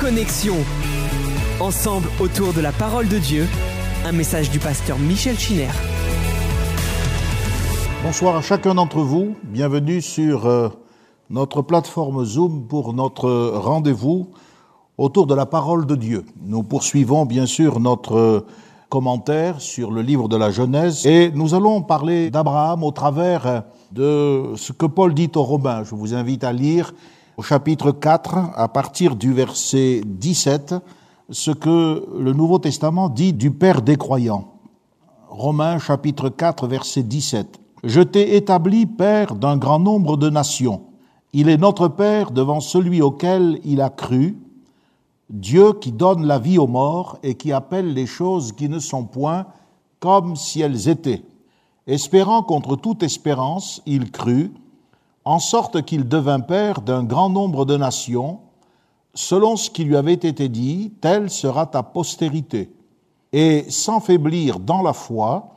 Connexion. Ensemble autour de la parole de Dieu, un message du pasteur Michel Chiner. Bonsoir à chacun d'entre vous. Bienvenue sur euh, notre plateforme Zoom pour notre rendez-vous autour de la parole de Dieu. Nous poursuivons bien sûr notre euh, commentaire sur le livre de la Genèse et nous allons parler d'Abraham au travers de ce que Paul dit aux Romains. Je vous invite à lire au chapitre 4 à partir du verset 17 ce que le Nouveau Testament dit du Père des croyants. Romains chapitre 4 verset 17. Je t'ai établi Père d'un grand nombre de nations. Il est notre Père devant celui auquel il a cru, Dieu qui donne la vie aux morts et qui appelle les choses qui ne sont point comme si elles étaient. Espérant contre toute espérance, il crut, en sorte qu'il devint père d'un grand nombre de nations, selon ce qui lui avait été dit, telle sera ta postérité. Et sans faiblir dans la foi,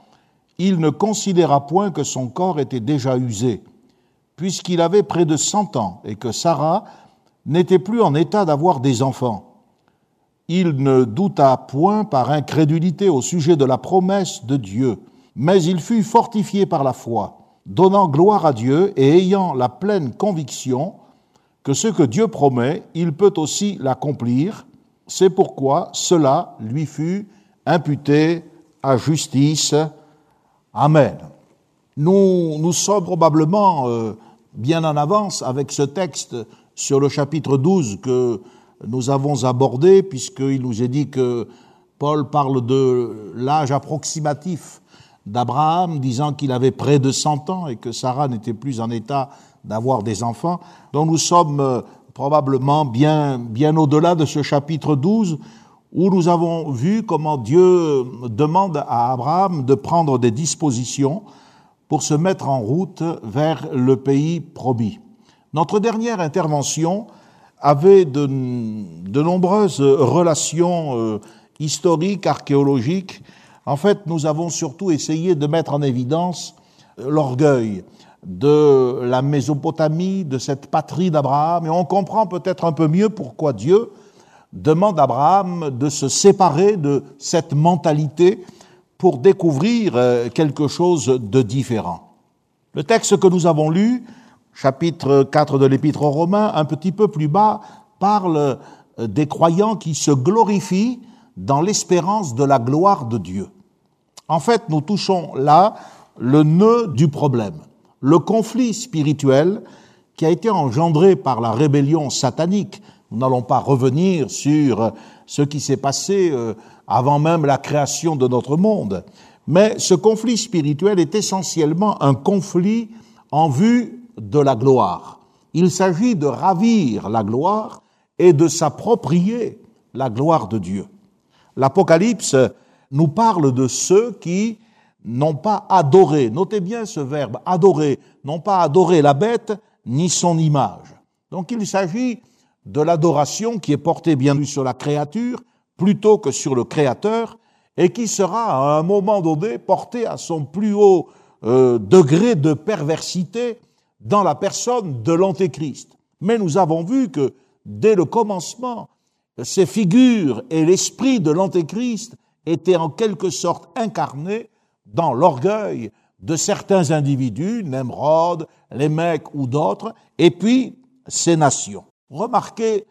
il ne considéra point que son corps était déjà usé, puisqu'il avait près de cent ans et que Sarah n'était plus en état d'avoir des enfants il ne douta point par incrédulité au sujet de la promesse de Dieu, mais il fut fortifié par la foi, donnant gloire à Dieu et ayant la pleine conviction que ce que Dieu promet, il peut aussi l'accomplir. C'est pourquoi cela lui fut imputé à justice. Amen. Nous, nous sommes probablement euh, bien en avance avec ce texte sur le chapitre 12 que nous avons abordé, puisqu'il nous est dit que Paul parle de l'âge approximatif d'Abraham, disant qu'il avait près de 100 ans et que Sarah n'était plus en état d'avoir des enfants. Donc nous sommes euh, probablement bien, bien au-delà de ce chapitre 12 où nous avons vu comment Dieu demande à Abraham de prendre des dispositions pour se mettre en route vers le pays promis. Notre dernière intervention avait de, de nombreuses relations euh, historiques, archéologiques. En fait, nous avons surtout essayé de mettre en évidence l'orgueil de la Mésopotamie, de cette patrie d'Abraham, et on comprend peut-être un peu mieux pourquoi Dieu demande à Abraham de se séparer de cette mentalité pour découvrir euh, quelque chose de différent. Le texte que nous avons lu chapitre 4 de l'Épître aux Romains, un petit peu plus bas, parle euh, des croyants qui se glorifient dans l'espérance de la gloire de Dieu. En fait, nous touchons là le nœud du problème, le conflit spirituel qui a été engendré par la rébellion satanique. Nous n'allons pas revenir sur ce qui s'est passé euh, avant même la création de notre monde, mais ce conflit spirituel est essentiellement un conflit en vue de la gloire. Il s'agit de ravir la gloire et de s'approprier la gloire de Dieu. L'Apocalypse nous parle de ceux qui n'ont pas adoré, notez bien ce verbe, adorer, n'ont pas adoré la bête ni son image. Donc il s'agit de l'adoration qui est portée bien sûr sur la créature plutôt que sur le Créateur et qui sera à un moment donné portée à son plus haut euh, degré de perversité dans la personne de l'Antéchrist. Mais nous avons vu que dès le commencement, ces figures et l'esprit de l'Antéchrist étaient en quelque sorte incarnés dans l'orgueil de certains individus, Nemrod, les mecs ou d'autres, et puis ces nations. Remarquez,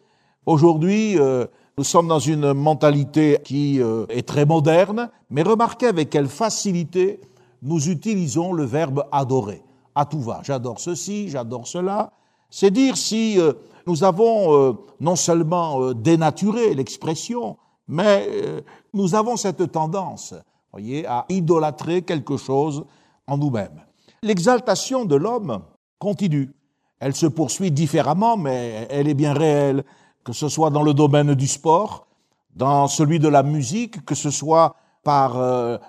aujourd'hui, euh, nous sommes dans une mentalité qui euh, est très moderne, mais remarquez avec quelle facilité nous utilisons le verbe adorer à tout va. J'adore ceci, j'adore cela. C'est dire si euh, nous avons euh, non seulement euh, dénaturé l'expression, mais nous avons cette tendance, voyez, à idolâtrer quelque chose en nous-mêmes. L'exaltation de l'homme continue. Elle se poursuit différemment, mais elle est bien réelle, que ce soit dans le domaine du sport, dans celui de la musique, que ce soit par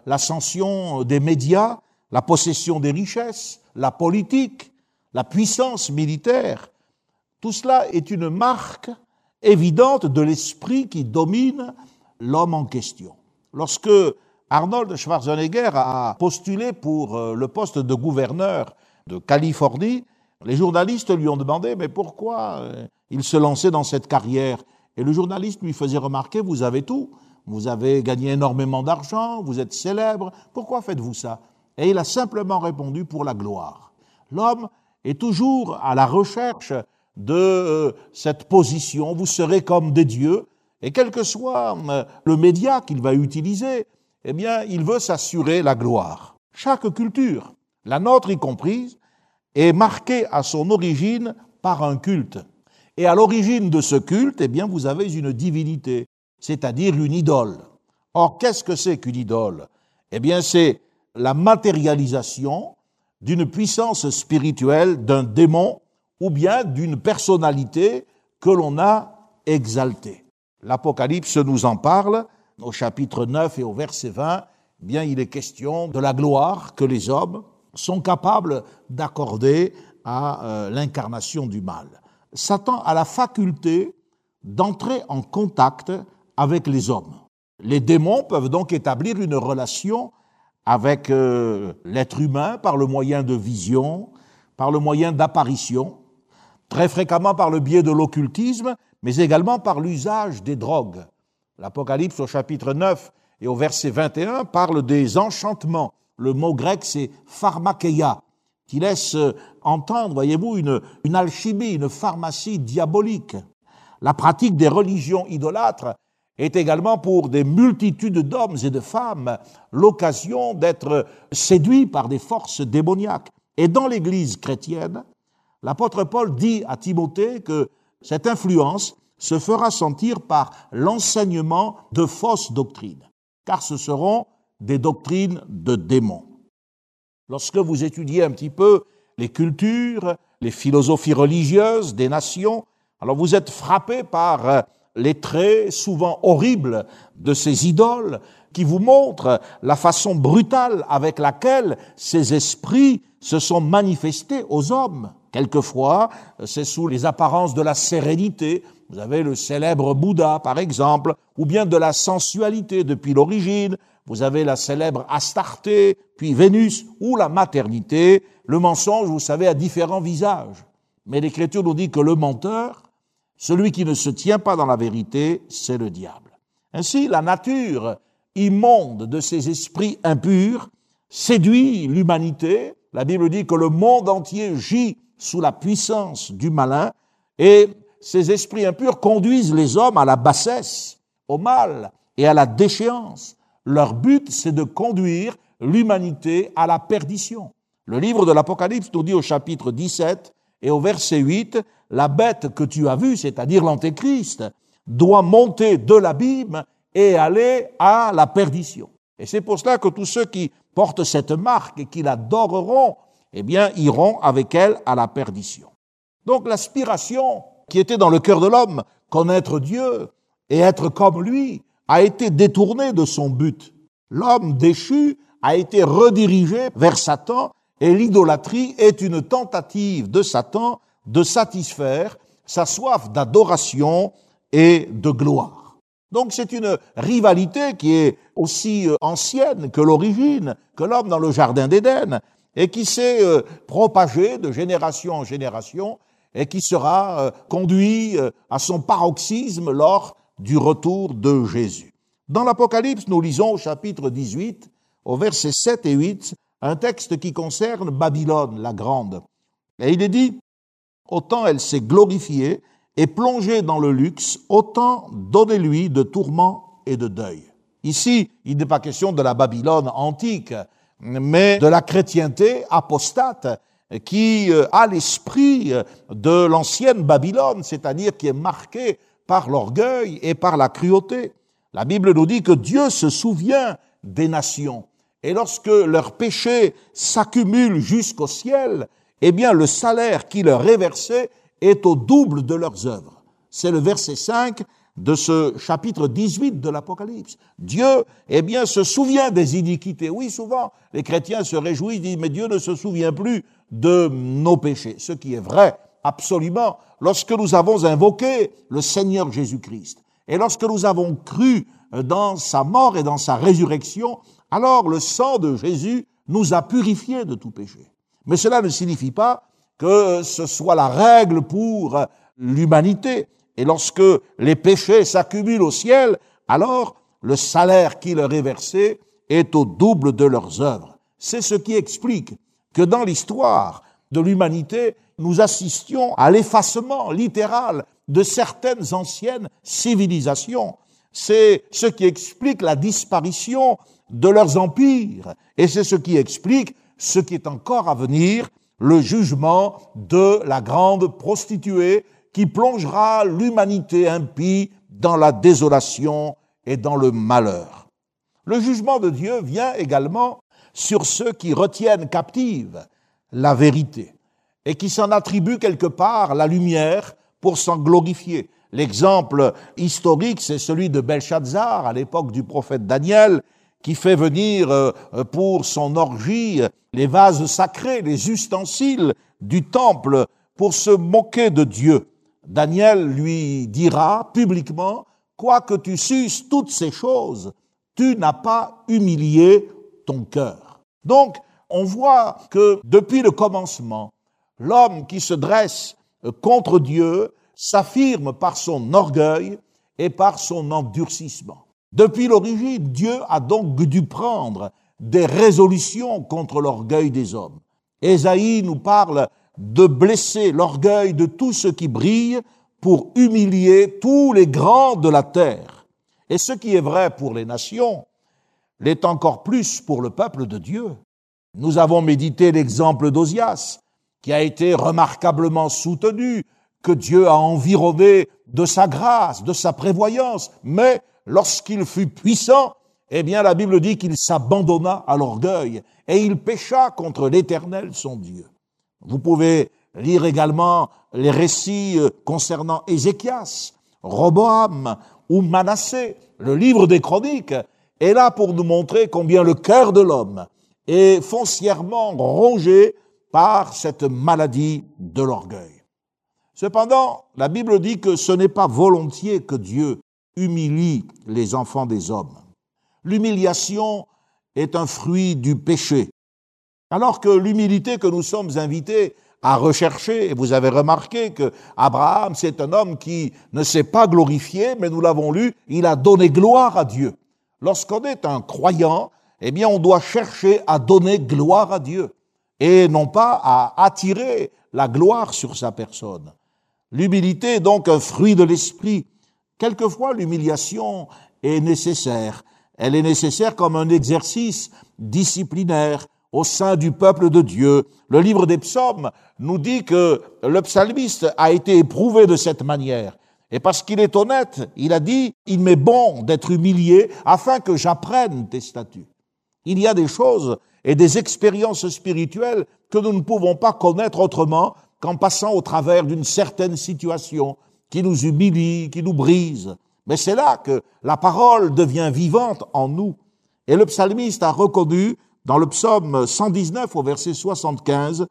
l'ascension des médias, la possession des richesses, la politique, la puissance militaire, tout cela est une marque évidente de l'esprit qui domine l'homme en question. Lorsque Arnold Schwarzenegger a postulé pour euh, le poste de gouverneur de Californie, les journalistes lui ont demandé mais pourquoi euh, il se lançait dans cette carrière? Et le journaliste lui faisait remarquer, vous avez tout, vous avez gagné énormément d'argent, vous êtes célèbre, pourquoi faites-vous ça? Et il a simplement répondu, pour la gloire. L'homme est toujours à la recherche de euh, cette position, vous serez comme des dieux, et quel que soit euh, le média qu'il va utiliser, eh bien, il veut s'assurer la gloire. Chaque culture, la nôtre y comprise, est marquée à son origine par un culte. Et à l'origine de ce culte, eh bien, vous avez une divinité, c'est-à-dire une idole. Or, qu'est-ce que c'est qu'une idole? Eh bien, c'est la matérialisation d'une puissance spirituelle, d'un démon ou bien d'une personnalité que l'on a exaltée. L'Apocalypse nous en parle au chapitre 9 et au verset 20. Eh bien, il est question de la gloire que les hommes sont capables d'accorder à euh, l'incarnation du mal. Satan a la faculté d'entrer en contact avec les hommes. Les démons peuvent donc établir une relation avec euh, l'être humain par le moyen de vision, par le moyen d'apparition, très fréquemment par le biais de l'occultisme, mais également par l'usage des drogues. L'Apocalypse au chapitre 9 et au verset 21 parle des enchantements. Le mot grec c'est pharmakeia, qui laisse entendre, voyez-vous, une, une alchimie, une pharmacie diabolique. La pratique des religions idolâtres est également pour des multitudes d'hommes et de femmes l'occasion d'être séduits par des forces démoniaques. Et dans l'Église chrétienne, l'apôtre Paul dit à Timothée que cette influence se fera sentir par l'enseignement de fausses doctrines, car ce seront des doctrines de démons. Lorsque vous étudiez un petit peu les cultures, les philosophies religieuses des nations, alors vous êtes frappé par les traits souvent horribles de ces idoles qui vous montrent la façon brutale avec laquelle ces esprits se sont manifestés aux hommes. Quelquefois, c'est sous les apparences de la sérénité. Vous avez le célèbre Bouddha, par exemple, ou bien de la sensualité depuis l'origine. Vous avez la célèbre Astarté, puis Vénus, ou la maternité. Le mensonge, vous savez, a différents visages. Mais l'Écriture nous dit que le menteur, celui qui ne se tient pas dans la vérité, c'est le diable. Ainsi, la nature immonde de ces esprits impurs séduit l'humanité. La Bible dit que le monde entier gît sous la puissance du malin et ces esprits impurs conduisent les hommes à la bassesse, au mal et à la déchéance. Leur but, c'est de conduire l'humanité à la perdition. Le livre de l'Apocalypse nous dit au chapitre 17 et au verset 8, la bête que tu as vue, c'est-à-dire l'antéchrist, doit monter de l'abîme et aller à la perdition. Et c'est pour cela que tous ceux qui portent cette marque et qui l'adoreront, eh bien, iront avec elle à la perdition. Donc l'aspiration qui était dans le cœur de l'homme, connaître Dieu et être comme lui, a été détournée de son but. L'homme déchu a été redirigé vers Satan et l'idolâtrie est une tentative de Satan de satisfaire sa soif d'adoration et de gloire. Donc c'est une rivalité qui est aussi euh, ancienne que l'origine, que l'homme dans le Jardin d'Éden, et qui s'est euh, propagée de génération en génération, et qui sera euh, conduit à son paroxysme lors du retour de Jésus. Dans l'Apocalypse, nous lisons au chapitre 18, au verset 7 et 8, un texte qui concerne Babylone, la grande. Et il est dit, autant elle s'est glorifiée et plongée dans le luxe, autant donnez-lui de tourments et de deuil. Ici, il n'est pas question de la Babylone antique, mais de la chrétienté apostate qui euh, a l'esprit de l'ancienne Babylone, c'est-à-dire qui est marquée par l'orgueil et par la cruauté. La Bible nous dit que Dieu se souvient des nations. Et lorsque leurs péchés s'accumulent jusqu'au ciel, eh bien le salaire qui leur est versé est au double de leurs œuvres. C'est le verset 5 de ce chapitre 18 de l'Apocalypse. Dieu, eh bien, se souvient des iniquités. Oui, souvent, les chrétiens se réjouissent, disent, mais Dieu ne se souvient plus de nos péchés. Ce qui est vrai, absolument, lorsque nous avons invoqué le Seigneur Jésus-Christ. Et lorsque nous avons cru dans sa mort et dans sa résurrection, alors le sang de Jésus nous a purifiés de tout péché. Mais cela ne signifie pas que ce soit la règle pour l'humanité. Et lorsque les péchés s'accumulent au ciel, alors le salaire qui leur est versé est au double de leurs œuvres. C'est ce qui explique que dans l'histoire de l'humanité, nous assistions à l'effacement littéral de certaines anciennes civilisations. C'est ce qui explique la disparition de leurs empires et c'est ce qui explique ce qui est encore à venir, le jugement de la grande prostituée qui plongera l'humanité impie dans la désolation et dans le malheur. Le jugement de Dieu vient également sur ceux qui retiennent captive la vérité et qui s'en attribuent quelque part la lumière pour s'en glorifier. L'exemple historique, c'est celui de Belshazzar à l'époque du prophète Daniel, qui fait venir euh, pour son orgie les vases sacrés, les ustensiles du temple pour se moquer de Dieu. Daniel lui dira publiquement, quoique tu suces toutes ces choses, tu n'as pas humilié ton cœur. Donc, on voit que depuis le commencement, l'homme qui se dresse contre Dieu s'affirme par son orgueil et par son endurcissement. Depuis l'origine, Dieu a donc dû prendre des résolutions contre l'orgueil des hommes. Ésaïe nous parle de blesser l'orgueil de tout ce qui brille pour humilier tous les grands de la terre. Et ce qui est vrai pour les nations l'est encore plus pour le peuple de Dieu. Nous avons médité l'exemple d'Osias, qui a été remarquablement soutenu, que Dieu a environné de sa grâce, de sa prévoyance, mais lorsqu'il fut puissant, eh bien la Bible dit qu'il s'abandonna à l'orgueil et il pécha contre l'Éternel son Dieu. Vous pouvez lire également les récits euh, concernant Ézéchias, Roboam ou Manassé. Le livre des chroniques est là pour nous montrer combien le cœur de l'homme est foncièrement rongé par cette maladie de l'orgueil. Cependant, la Bible dit que ce n'est pas volontiers que Dieu humilie les enfants des hommes. L'humiliation est un fruit du péché. Alors que l'humilité que nous sommes invités à rechercher, et vous avez remarqué que Abraham, c'est un homme qui ne s'est pas glorifié, mais nous l'avons lu, il a donné gloire à Dieu. Lorsqu'on est un croyant, eh bien, on doit chercher à donner gloire à Dieu et non pas à attirer la gloire sur sa personne. L'humilité est donc un fruit de l'esprit Quelquefois, l'humiliation est nécessaire. Elle est nécessaire comme un exercice disciplinaire au sein du peuple de Dieu. Le livre des psaumes nous dit que le psalmiste a été éprouvé de cette manière. Et parce qu'il est honnête, il a dit, il m'est bon d'être humilié afin que j'apprenne tes statuts. Il y a des choses et des expériences spirituelles que nous ne pouvons pas connaître autrement qu'en passant au travers d'une certaine situation, qui nous humilie, qui nous brise. Mais c'est là que la parole devient vivante en nous. Et le psalmiste a reconnu dans le psaume 119 au verset 75,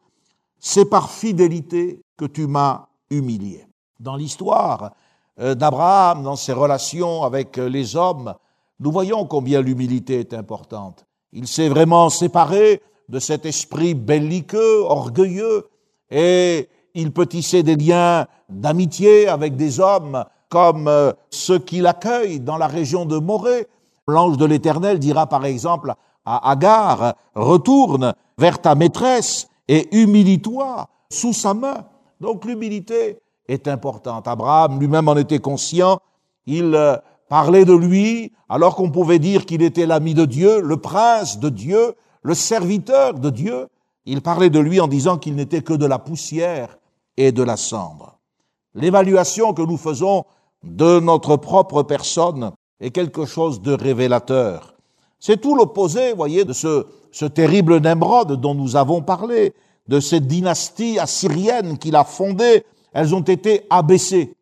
c'est par fidélité que tu m'as humilié. Dans l'histoire euh, d'Abraham, dans ses relations avec euh, les hommes, nous voyons combien l'humilité est importante. Il s'est vraiment séparé de cet esprit belliqueux, orgueilleux, et il peut tisser des liens d'amitié avec des hommes comme euh, ceux qui l'accueillent dans la région de Morée. L'ange de l'Éternel dira par exemple à Agar, retourne vers ta maîtresse et humilie-toi sous sa main. Donc l'humilité est importante. Abraham lui-même en était conscient. Il euh, parlait de lui alors qu'on pouvait dire qu'il était l'ami de Dieu, le prince de Dieu, le serviteur de Dieu. Il parlait de lui en disant qu'il n'était que de la poussière et de la cendre. L'évaluation que nous faisons de notre propre personne est quelque chose de révélateur. C'est tout l'opposé, voyez, de ce, ce terrible Nemrod dont nous avons parlé, de cette dynastie assyrienne qu'il a fondée. Elles ont été abaissées.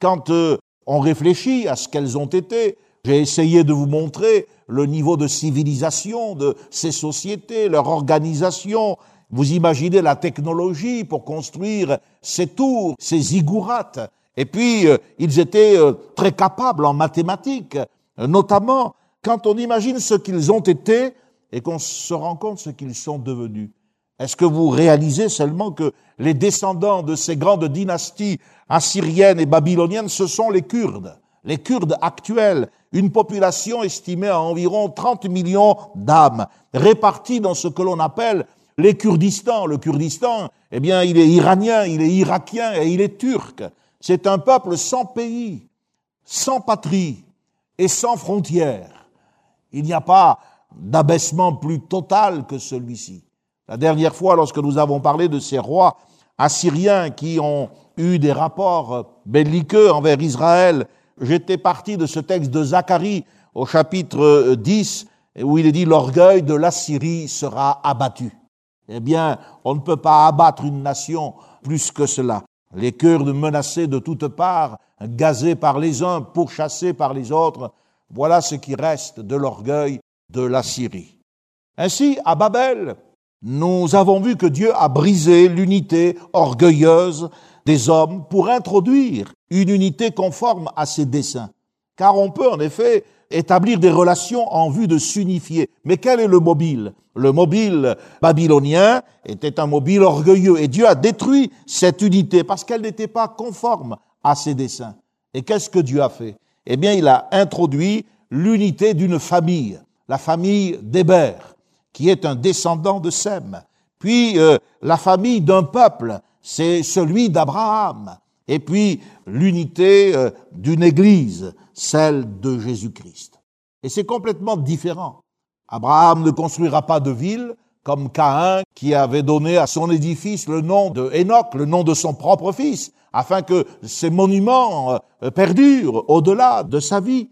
Quand euh, on réfléchit à ce qu'elles ont été, j'ai essayé de vous montrer le niveau de civilisation de ces sociétés, leur organisation, vous imaginez la technologie pour construire ces tours, ces zigourates. Et puis, euh, ils étaient euh, très capables en mathématiques, notamment quand on imagine ce qu'ils ont été et qu'on se rend compte ce qu'ils sont devenus. Est-ce que vous réalisez seulement que les descendants de ces grandes dynasties assyriennes et babyloniennes, ce sont les Kurdes, les Kurdes actuels, une population estimée à environ 30 millions d'âmes, réparties dans ce que l'on appelle les Kurdistan. Le Kurdistan, eh bien, il est iranien, il est irakien et il est turc. C'est un peuple sans pays, sans patrie et sans frontières. Il n'y a pas d'abaissement plus total que celui-ci. La dernière fois, lorsque nous avons parlé de ces rois assyriens qui ont eu des rapports belliqueux envers Israël, j'étais parti de ce texte de Zacharie au chapitre 10, où il est dit l'orgueil de l'Assyrie sera abattu. Eh bien, on ne peut pas abattre une nation plus que cela. Les Kurdes menacés de toutes parts, gazés par les uns, pourchassés par les autres, voilà ce qui reste de l'orgueil de la Syrie. Ainsi, à Babel, nous avons vu que Dieu a brisé l'unité orgueilleuse des hommes pour introduire une unité conforme à ses desseins. Car on peut en effet établir des relations en vue de s'unifier. Mais quel est le mobile? Le mobile babylonien était un mobile orgueilleux et Dieu a détruit cette unité parce qu'elle n'était pas conforme à ses desseins. Et qu'est-ce que Dieu a fait? Eh bien, il a introduit l'unité d'une famille, la famille d'Hébert qui est un descendant de Sem. Puis euh, la famille d'un peuple, c'est celui d'Abraham. Et puis l'unité euh, d'une église, celle de Jésus-Christ. Et c'est complètement différent. Abraham ne construira pas de ville comme Caïn qui avait donné à son édifice le nom de Enoch, le nom de son propre fils, afin que ces monuments euh, perdurent au-delà de sa vie.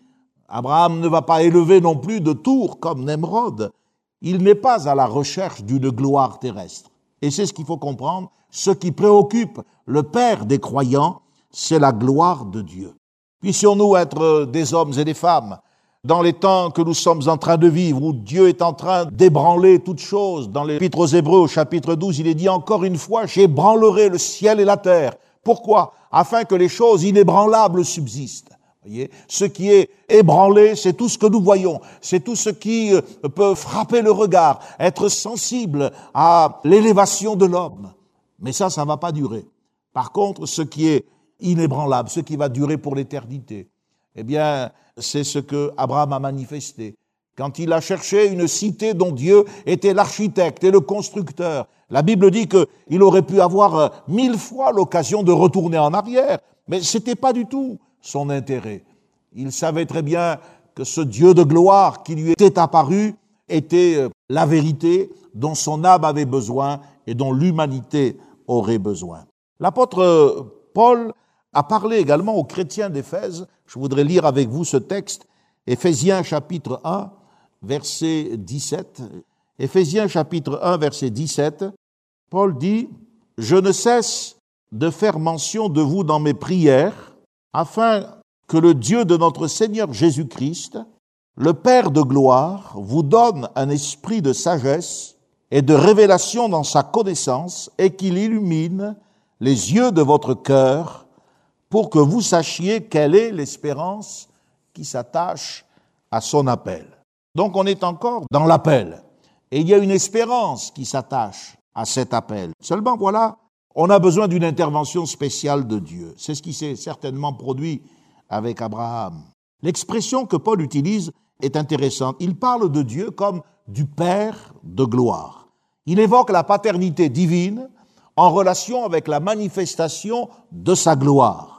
Abraham ne va pas élever non plus de tours comme Nemrod, il n'est pas à la recherche d'une gloire terrestre. Et c'est ce qu'il faut comprendre. Ce qui préoccupe le Père des croyants, c'est la gloire de Dieu. Puissions-nous être des hommes et des femmes dans les temps que nous sommes en train de vivre, où Dieu est en train d'ébranler toutes choses. Dans l'Épître aux Hébreux, au chapitre 12, il est dit encore une fois, j'ébranlerai le ciel et la terre. Pourquoi? Afin que les choses inébranlables subsistent. Voyez ce qui est ébranlé, c'est tout ce que nous voyons, c'est tout ce qui euh, peut frapper le regard, être sensible à l'élévation de l'homme. Mais ça, ça ne va pas durer. Par contre, ce qui est inébranlable, ce qui va durer pour l'éternité, eh bien, c'est ce que Abraham a manifesté. Quand il a cherché une cité dont Dieu était l'architecte et le constructeur, la Bible dit qu'il aurait pu avoir euh, mille fois l'occasion de retourner en arrière, mais c'était pas du tout son intérêt. Il savait très bien que ce Dieu de gloire qui lui était apparu était euh, la vérité dont son âme avait besoin et dont l'humanité aurait besoin. L'apôtre euh, Paul a parlé également aux chrétiens d'Éphèse. Je voudrais lire avec vous ce texte, Éphésiens chapitre 1, verset 17. Éphésiens chapitre 1, verset 17. Paul dit, Je ne cesse de faire mention de vous dans mes prières afin que le Dieu de notre Seigneur Jésus-Christ, le Père de gloire, vous donne un esprit de sagesse et de révélation dans sa connaissance et qu'il illumine les yeux de votre cœur pour que vous sachiez quelle est l'espérance qui s'attache à son appel. Donc on est encore dans l'appel. Et il y a une espérance qui s'attache à cet appel. Seulement voilà, on a besoin d'une intervention spéciale de Dieu. C'est ce qui s'est certainement produit avec Abraham. L'expression que Paul utilise est intéressante. Il parle de Dieu comme du Père de gloire. Il évoque la paternité divine en relation avec la manifestation de sa gloire.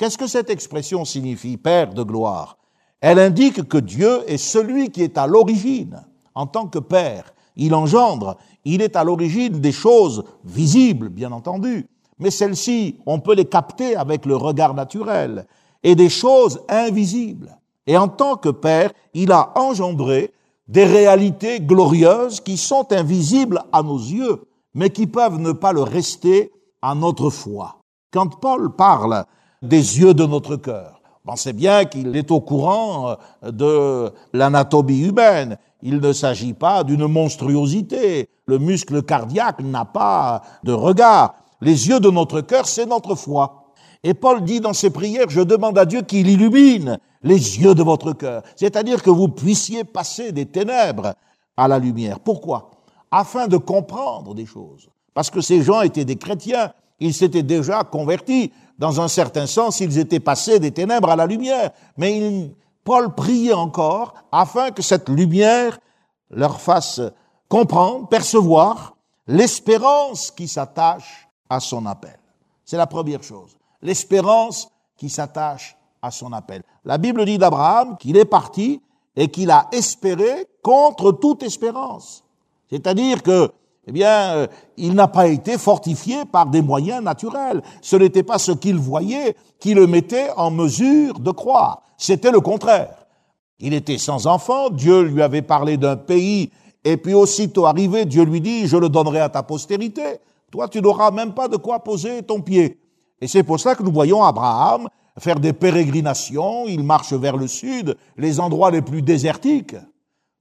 Qu'est-ce que cette expression signifie, Père de gloire? Elle indique que Dieu est celui qui est à l'origine en tant que Père. Il engendre, il est à l'origine des choses visibles, bien entendu, mais celles-ci, on peut les capter avec le regard naturel, et des choses invisibles. Et en tant que Père, il a engendré des réalités glorieuses qui sont invisibles à nos yeux, mais qui peuvent ne pas le rester à notre foi. Quand Paul parle des yeux de notre cœur, pensez bien qu'il est au courant de l'anatomie humaine. Il ne s'agit pas d'une monstruosité. Le muscle cardiaque n'a pas de regard. Les yeux de notre cœur, c'est notre foi. Et Paul dit dans ses prières, je demande à Dieu qu'il illumine les yeux de votre cœur. C'est-à-dire que vous puissiez passer des ténèbres à la lumière. Pourquoi? Afin de comprendre des choses. Parce que ces gens étaient des chrétiens, ils s'étaient déjà convertis. Dans un certain sens, ils étaient passés des ténèbres à la lumière. Mais Paul priait encore afin que cette lumière leur fasse comprendre, percevoir l'espérance qui s'attache à son appel. C'est la première chose. L'espérance qui s'attache à son appel. La Bible dit d'Abraham qu'il est parti et qu'il a espéré contre toute espérance. C'est-à-dire que, eh bien, euh, il n'a pas été fortifié par des moyens naturels. Ce n'était pas ce qu'il voyait qui le mettait en mesure de croire. C'était le contraire. Il était sans enfant, Dieu lui avait parlé d'un pays, et puis aussitôt arrivé, Dieu lui dit, je le donnerai à ta postérité. Toi, tu n'auras même pas de quoi poser ton pied. Et c'est pour ça que nous voyons Abraham faire des pérégrinations, il marche vers le sud, les endroits les plus désertiques,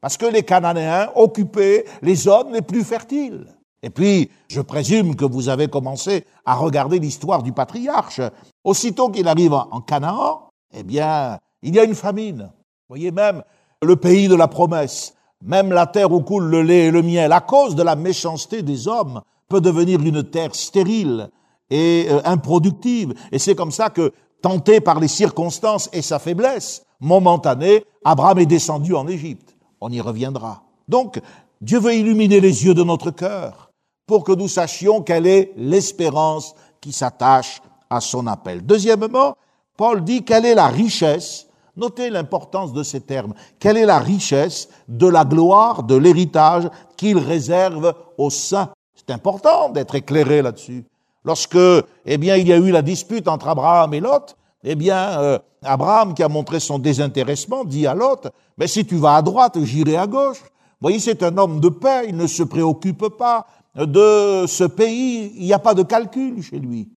parce que les Cananéens occupaient les zones les plus fertiles. Et puis, je présume que vous avez commencé à regarder l'histoire du patriarche. Aussitôt qu'il arrive en Canaan, eh bien, il y a une famine. Vous voyez même le pays de la promesse, même la terre où coule le lait et le miel, à cause de la méchanceté des hommes, peut devenir une terre stérile et euh, improductive. Et c'est comme ça que tenté par les circonstances et sa faiblesse momentanée, Abraham est descendu en Égypte. On y reviendra. Donc, Dieu veut illuminer les yeux de notre cœur pour que nous sachions quelle est l'espérance qui s'attache à son appel. Deuxièmement, Paul dit quelle est la richesse, notez l'importance de ces termes, quelle est la richesse de la gloire, de l'héritage qu'il réserve aux saints? C'est important d'être éclairé là-dessus. Lorsque, eh bien, il y a eu la dispute entre Abraham et Lot, eh bien, euh, Abraham, qui a montré son désintéressement, dit à Lot, mais si tu vas à droite, j'irai à gauche. Vous voyez, c'est un homme de paix, il ne se préoccupe pas de ce pays, il n'y a pas de calcul chez lui.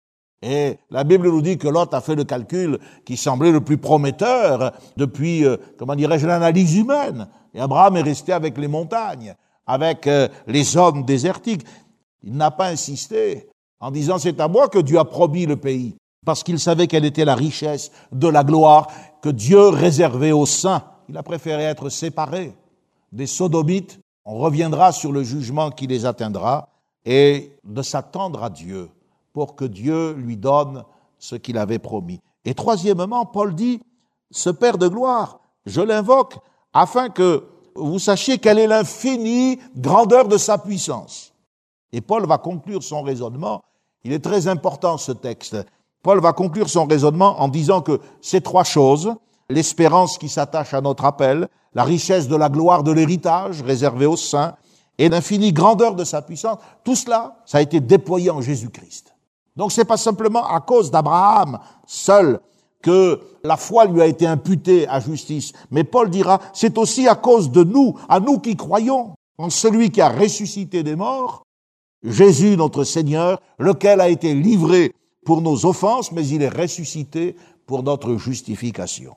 Et la Bible nous dit que Lot a fait le calcul qui semblait le plus prometteur depuis, euh, comment dirais-je, l'analyse humaine. Et Abraham est resté avec les montagnes, avec euh, les hommes désertiques. Il n'a pas insisté en disant c'est à moi que Dieu a promis le pays, parce qu'il savait quelle était la richesse de la gloire que Dieu réservait aux saints. Il a préféré être séparé des sodomites. On reviendra sur le jugement qui les atteindra et de s'attendre à Dieu pour que Dieu lui donne ce qu'il avait promis. Et troisièmement, Paul dit, ce Père de gloire, je l'invoque afin que vous sachiez quelle est l'infinie grandeur de sa puissance. Et Paul va conclure son raisonnement il est très important ce texte. Paul va conclure son raisonnement en disant que ces trois choses, l'espérance qui s'attache à notre appel, la richesse de la gloire de l'héritage réservé aux saints, et l'infinie grandeur de sa puissance, tout cela, ça a été déployé en Jésus-Christ. Donc c'est pas simplement à cause d'Abraham seul que la foi lui a été imputée à justice, mais Paul dira, c'est aussi à cause de nous, à nous qui croyons en celui qui a ressuscité des morts Jésus notre Seigneur, lequel a été livré pour nos offenses, mais il est ressuscité pour notre justification.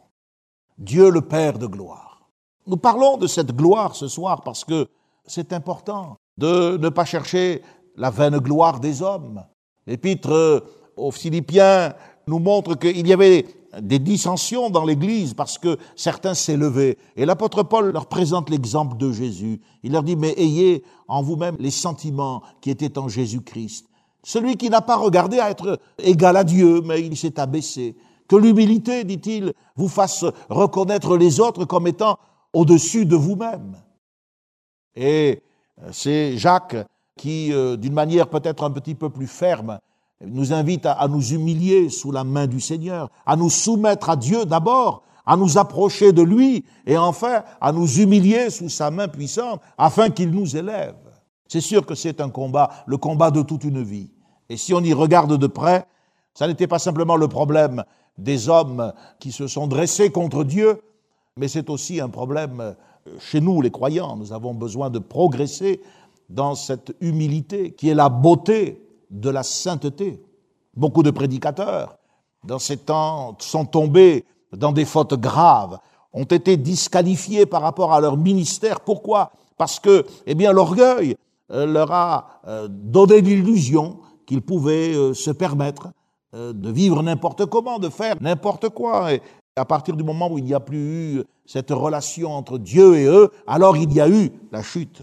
Dieu le Père de gloire. Nous parlons de cette gloire ce soir parce que c'est important de ne pas chercher la vaine gloire des hommes. L'épître aux Philippiens nous montre qu'il y avait des dissensions dans l'Église parce que certains s'élevaient. Et l'apôtre Paul leur présente l'exemple de Jésus. Il leur dit, mais ayez en vous-même les sentiments qui étaient en Jésus-Christ. Celui qui n'a pas regardé à être égal à Dieu, mais il s'est abaissé. Que l'humilité, dit-il, vous fasse reconnaître les autres comme étant au-dessus de vous-même. Et c'est Jacques qui, euh, d'une manière peut-être un petit peu plus ferme, nous invite à, nous humilier sous la main du Seigneur, à nous soumettre à Dieu d'abord, à nous approcher de lui et enfin à nous humilier sous sa main puissante afin qu'il nous élève. C'est sûr que c'est un combat, le combat de toute une vie. Et si on y regarde de près, ça n'était pas simplement le problème des hommes qui se sont dressés contre Dieu, mais c'est aussi un problème chez nous, les croyants. Nous avons besoin de progresser dans cette humilité qui est la beauté de la sainteté. Beaucoup de prédicateurs, dans ces temps, sont tombés dans des fautes graves, ont été disqualifiés par rapport à leur ministère. Pourquoi? Parce que, eh bien, l'orgueil euh, leur a euh, donné l'illusion qu'ils pouvaient euh, se permettre de vivre n'importe comment, de faire n'importe quoi. Et à partir du moment où il n'y a plus eu cette relation entre Dieu et eux, alors il y a eu la chute.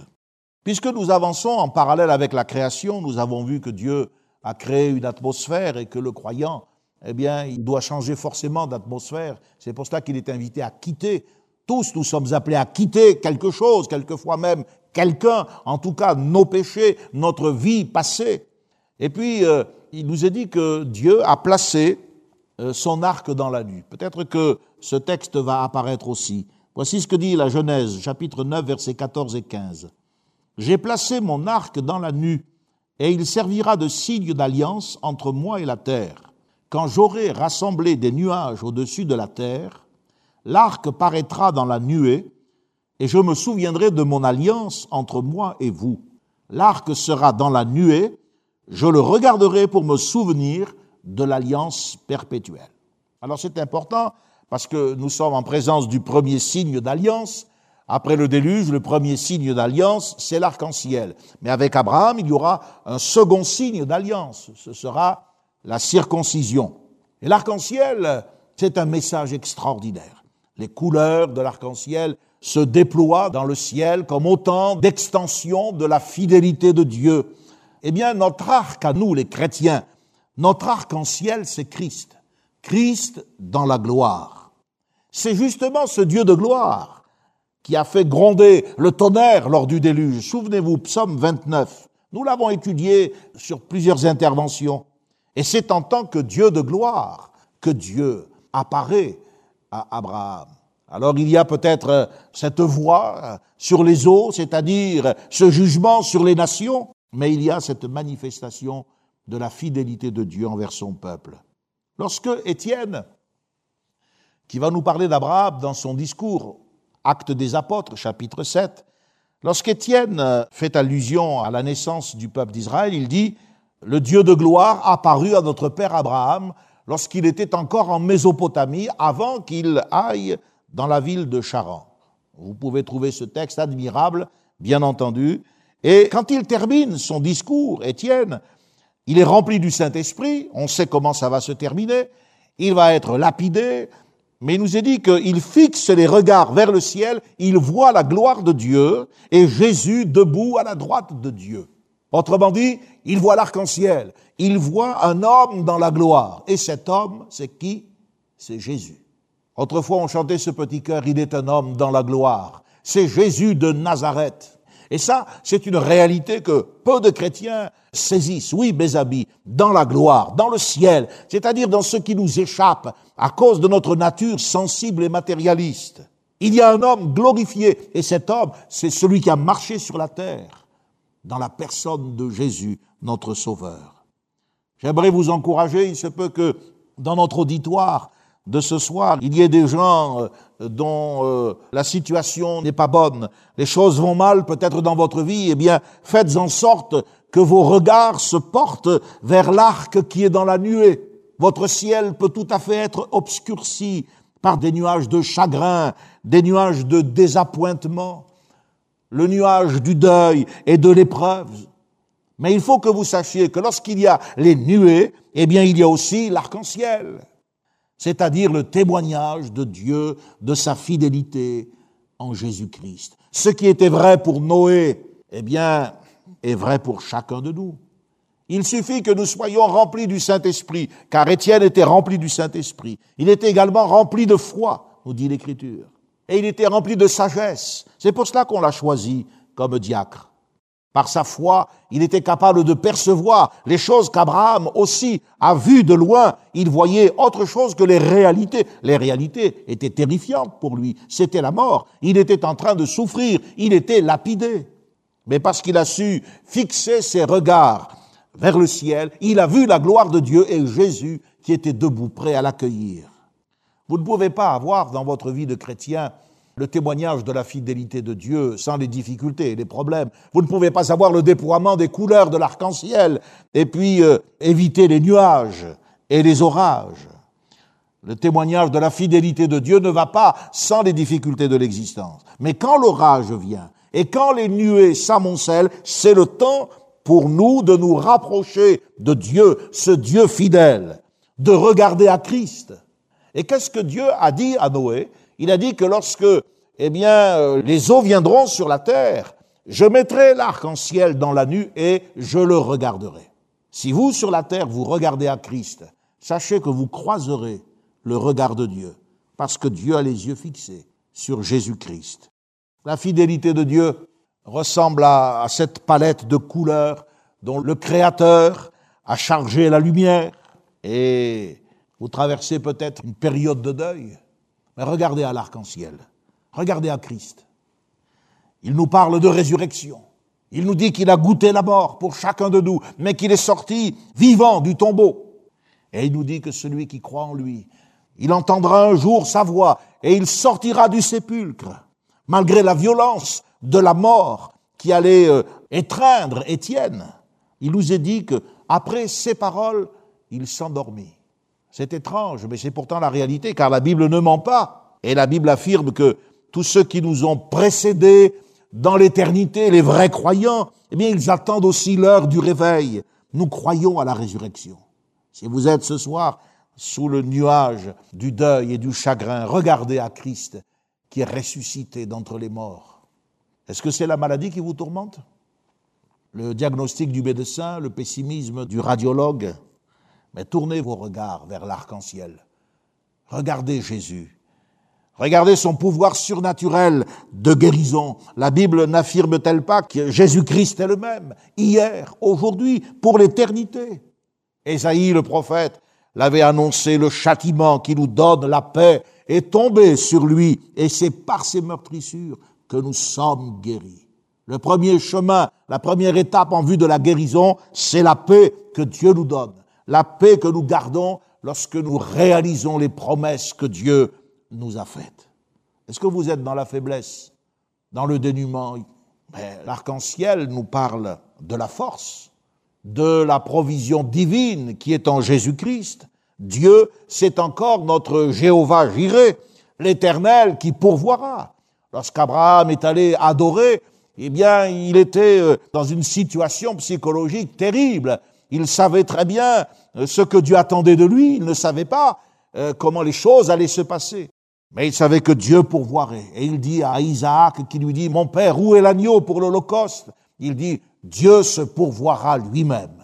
Puisque nous avançons en parallèle avec la création, nous avons vu que Dieu a créé une atmosphère et que le croyant, eh bien, il doit changer forcément d'atmosphère. C'est pour cela qu'il est invité à quitter. Tous, nous sommes appelés à quitter quelque chose, quelquefois même quelqu'un, en tout cas nos péchés, notre vie passée. Et puis, euh, il nous est dit que Dieu a placé euh, son arc dans la nuit. Peut-être que ce texte va apparaître aussi. Voici ce que dit la Genèse, chapitre 9, versets 14 et 15. J'ai placé mon arc dans la nue, et il servira de signe d'alliance entre moi et la terre. Quand j'aurai rassemblé des nuages au-dessus de la terre, l'arc paraîtra dans la nuée, et je me souviendrai de mon alliance entre moi et vous. L'arc sera dans la nuée, je le regarderai pour me souvenir de l'alliance perpétuelle. Alors c'est important parce que nous sommes en présence du premier signe d'alliance, après le déluge, le premier signe d'alliance, c'est l'arc-en-ciel. Mais avec Abraham, il y aura un second signe d'alliance. Ce sera la circoncision. Et l'arc-en-ciel, c'est un message extraordinaire. Les couleurs de l'arc-en-ciel se déploient dans le ciel comme autant d'extensions de la fidélité de Dieu. Eh bien, notre arc à nous, les chrétiens, notre arc-en-ciel, c'est Christ. Christ dans la gloire. C'est justement ce Dieu de gloire qui a fait gronder le tonnerre lors du déluge. Souvenez-vous, psaume 29. Nous l'avons étudié sur plusieurs interventions. Et c'est en tant que Dieu de gloire que Dieu apparaît à Abraham. Alors il y a peut-être cette voix sur les eaux, c'est-à-dire ce jugement sur les nations, mais il y a cette manifestation de la fidélité de Dieu envers son peuple. Lorsque Étienne, qui va nous parler d'Abraham dans son discours Acte des apôtres, chapitre 7. Lorsqu'Étienne euh, fait allusion à la naissance du peuple d'Israël, il dit, le Dieu de gloire apparut à notre père Abraham lorsqu'il était encore en Mésopotamie, avant qu'il aille dans la ville de Charan. Vous pouvez trouver ce texte admirable, bien entendu. Et quand il termine son discours, Étienne, il est rempli du Saint-Esprit, on sait comment ça va se terminer, il va être lapidé, mais il nous est dit qu'il fixe les regards vers le ciel, il voit la gloire de Dieu et Jésus debout à la droite de Dieu. Autrement dit, il voit l'arc-en-ciel, il voit un homme dans la gloire. Et cet homme, c'est qui? C'est Jésus. Autrefois, on chantait ce petit cœur, il est un homme dans la gloire. C'est Jésus de Nazareth. Et ça, c'est une réalité que peu de chrétiens saisissent. Oui, mes amis, dans la gloire, dans le ciel, c'est-à-dire dans ce qui nous échappe à cause de notre nature sensible et matérialiste. Il y a un homme glorifié, et cet homme, c'est celui qui a marché sur la terre, dans la personne de Jésus, notre Sauveur. J'aimerais vous encourager, il se peut que dans notre auditoire, de ce soir, il y ait des gens euh, dont euh, la situation n'est pas bonne, les choses vont mal peut-être dans votre vie, eh bien, faites en sorte que vos regards se portent vers l'arc qui est dans la nuée. Votre ciel peut tout à fait être obscurci par des nuages de chagrin, des nuages de désappointement, le nuage du deuil et de l'épreuve. Mais il faut que vous sachiez que lorsqu'il y a les nuées, eh bien, il y a aussi l'arc-en-ciel c'est-à-dire le témoignage de Dieu de sa fidélité en Jésus-Christ. Ce qui était vrai pour Noé, eh bien, est vrai pour chacun de nous. Il suffit que nous soyons remplis du Saint-Esprit, car Étienne était rempli du Saint-Esprit. Il était également rempli de foi, nous dit l'Écriture. Et il était rempli de sagesse. C'est pour cela qu'on l'a choisi comme diacre. Par sa foi, il était capable de percevoir les choses qu'Abraham aussi a vues de loin. Il voyait autre chose que les réalités. Les réalités étaient terrifiantes pour lui. C'était la mort. Il était en train de souffrir. Il était lapidé. Mais parce qu'il a su fixer ses regards vers le ciel, il a vu la gloire de Dieu et Jésus qui était debout, prêt à l'accueillir. Vous ne pouvez pas avoir dans votre vie de chrétien le témoignage de la fidélité de Dieu sans les difficultés et les problèmes. Vous ne pouvez pas savoir le déploiement des couleurs de l'arc-en-ciel et puis euh, éviter les nuages et les orages. Le témoignage de la fidélité de Dieu ne va pas sans les difficultés de l'existence. Mais quand l'orage vient et quand les nuées s'amoncellent, c'est le temps pour nous de nous rapprocher de Dieu, ce Dieu fidèle, de regarder à Christ. Et qu'est-ce que Dieu a dit à Noé? Il a dit que lorsque, eh bien, euh, les eaux viendront sur la terre, je mettrai l'arc-en-ciel dans la nuit et je le regarderai. Si vous, sur la terre, vous regardez à Christ, sachez que vous croiserez le regard de Dieu, parce que Dieu a les yeux fixés sur Jésus-Christ. La fidélité de Dieu ressemble à, cette palette de couleurs dont le Créateur a chargé la lumière. Et vous traversez peut-être une période de deuil, regardez à l'arc-en-ciel, regardez à Christ. Il nous parle de résurrection. Il nous dit qu'il a goûté la mort pour chacun de nous, mais qu'il est sorti vivant du tombeau. Et il nous dit que celui qui croit en lui, il entendra un jour sa voix et il sortira du sépulcre, malgré la violence de la mort qui allait euh, étreindre Étienne. Il nous est dit que après ces paroles, il s'endormit. C'est étrange, mais c'est pourtant la réalité, car la Bible ne ment pas. Et la Bible affirme que tous ceux qui nous ont précédés dans l'éternité, les vrais croyants, eh bien, ils attendent aussi l'heure du réveil. Nous croyons à la résurrection. Si vous êtes ce soir sous le nuage du deuil et du chagrin, regardez à Christ qui est ressuscité d'entre les morts. Est-ce que c'est la maladie qui vous tourmente? Le diagnostic du médecin, le pessimisme du radiologue? Mais tournez vos regards vers l'arc-en-ciel. Regardez Jésus Regardez son pouvoir surnaturel de guérison. La Bible n'affirme-t-elle pas que Jésus-Christ est le même, hier, aujourd'hui, pour l'éternité? Ésaïe le prophète l'avait annoncé, le châtiment qui nous donne la paix est tombé sur lui, et c'est par ses meurtrissures que nous sommes guéris. Le premier chemin, la première étape en vue de la guérison, c'est la paix que Dieu nous donne, la paix que nous gardons lorsque nous réalisons les promesses que Dieu nous a faites. Est-ce que vous êtes dans la faiblesse, dans le dénuement? L'arc-en-ciel nous parle de la force, de la provision divine qui est en Jésus-Christ. Dieu, c'est encore notre Jéhovah Jiré, l'Éternel qui pourvoira. Lorsqu'Abraham est allé adorer, eh bien, il était euh, dans une situation psychologique terrible. Il savait très bien ce que Dieu attendait de lui, il ne savait pas euh, comment les choses allaient se passer. Mais il savait que Dieu pourvoirait. Et il dit à Isaac, qui lui dit, mon père, où est l'agneau pour l'Holocauste? Il dit, Dieu se pourvoira lui-même.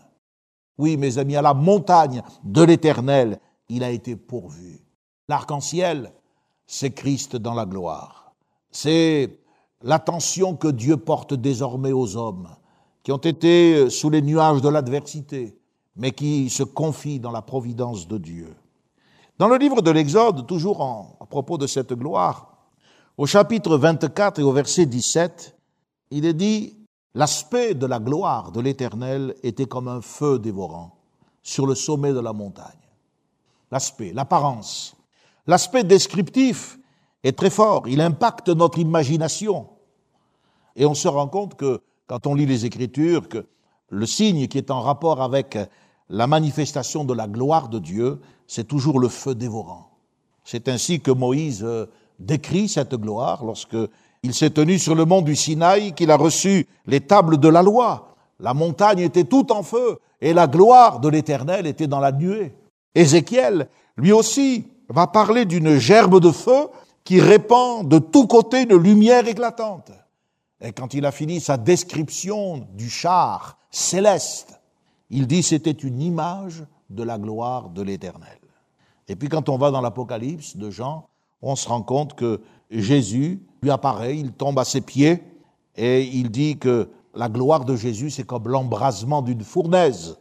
Oui, mes amis, à la montagne de l'Éternel, il a été pourvu. L'arc-en-ciel, c'est Christ dans la gloire. C'est l'attention que Dieu porte désormais aux hommes, qui ont été sous les nuages de l'adversité, mais qui se confient dans la providence de Dieu. Dans le livre de l'Exode, toujours à propos de cette gloire, au chapitre 24 et au verset 17, il est dit, l'aspect de la gloire de l'Éternel était comme un feu dévorant sur le sommet de la montagne. L'aspect, l'apparence, l'aspect descriptif est très fort, il impacte notre imagination. Et on se rend compte que, quand on lit les Écritures, que le signe qui est en rapport avec la manifestation de la gloire de Dieu, c'est toujours le feu dévorant. C'est ainsi que Moïse euh, décrit cette gloire lorsque il s'est tenu sur le mont du Sinaï, qu'il a reçu les tables de la loi. La montagne était toute en feu et la gloire de l'Éternel était dans la nuée. Ézéchiel, lui aussi, va parler d'une gerbe de feu qui répand de tous côtés une lumière éclatante. Et quand il a fini sa description du char céleste, il dit c'était une image de la gloire de l'Éternel. Et puis quand on va dans l'Apocalypse de Jean, on se rend compte que Jésus lui apparaît, il tombe à ses pieds et il dit que la gloire de Jésus, c'est comme l'embrasement d'une fournaise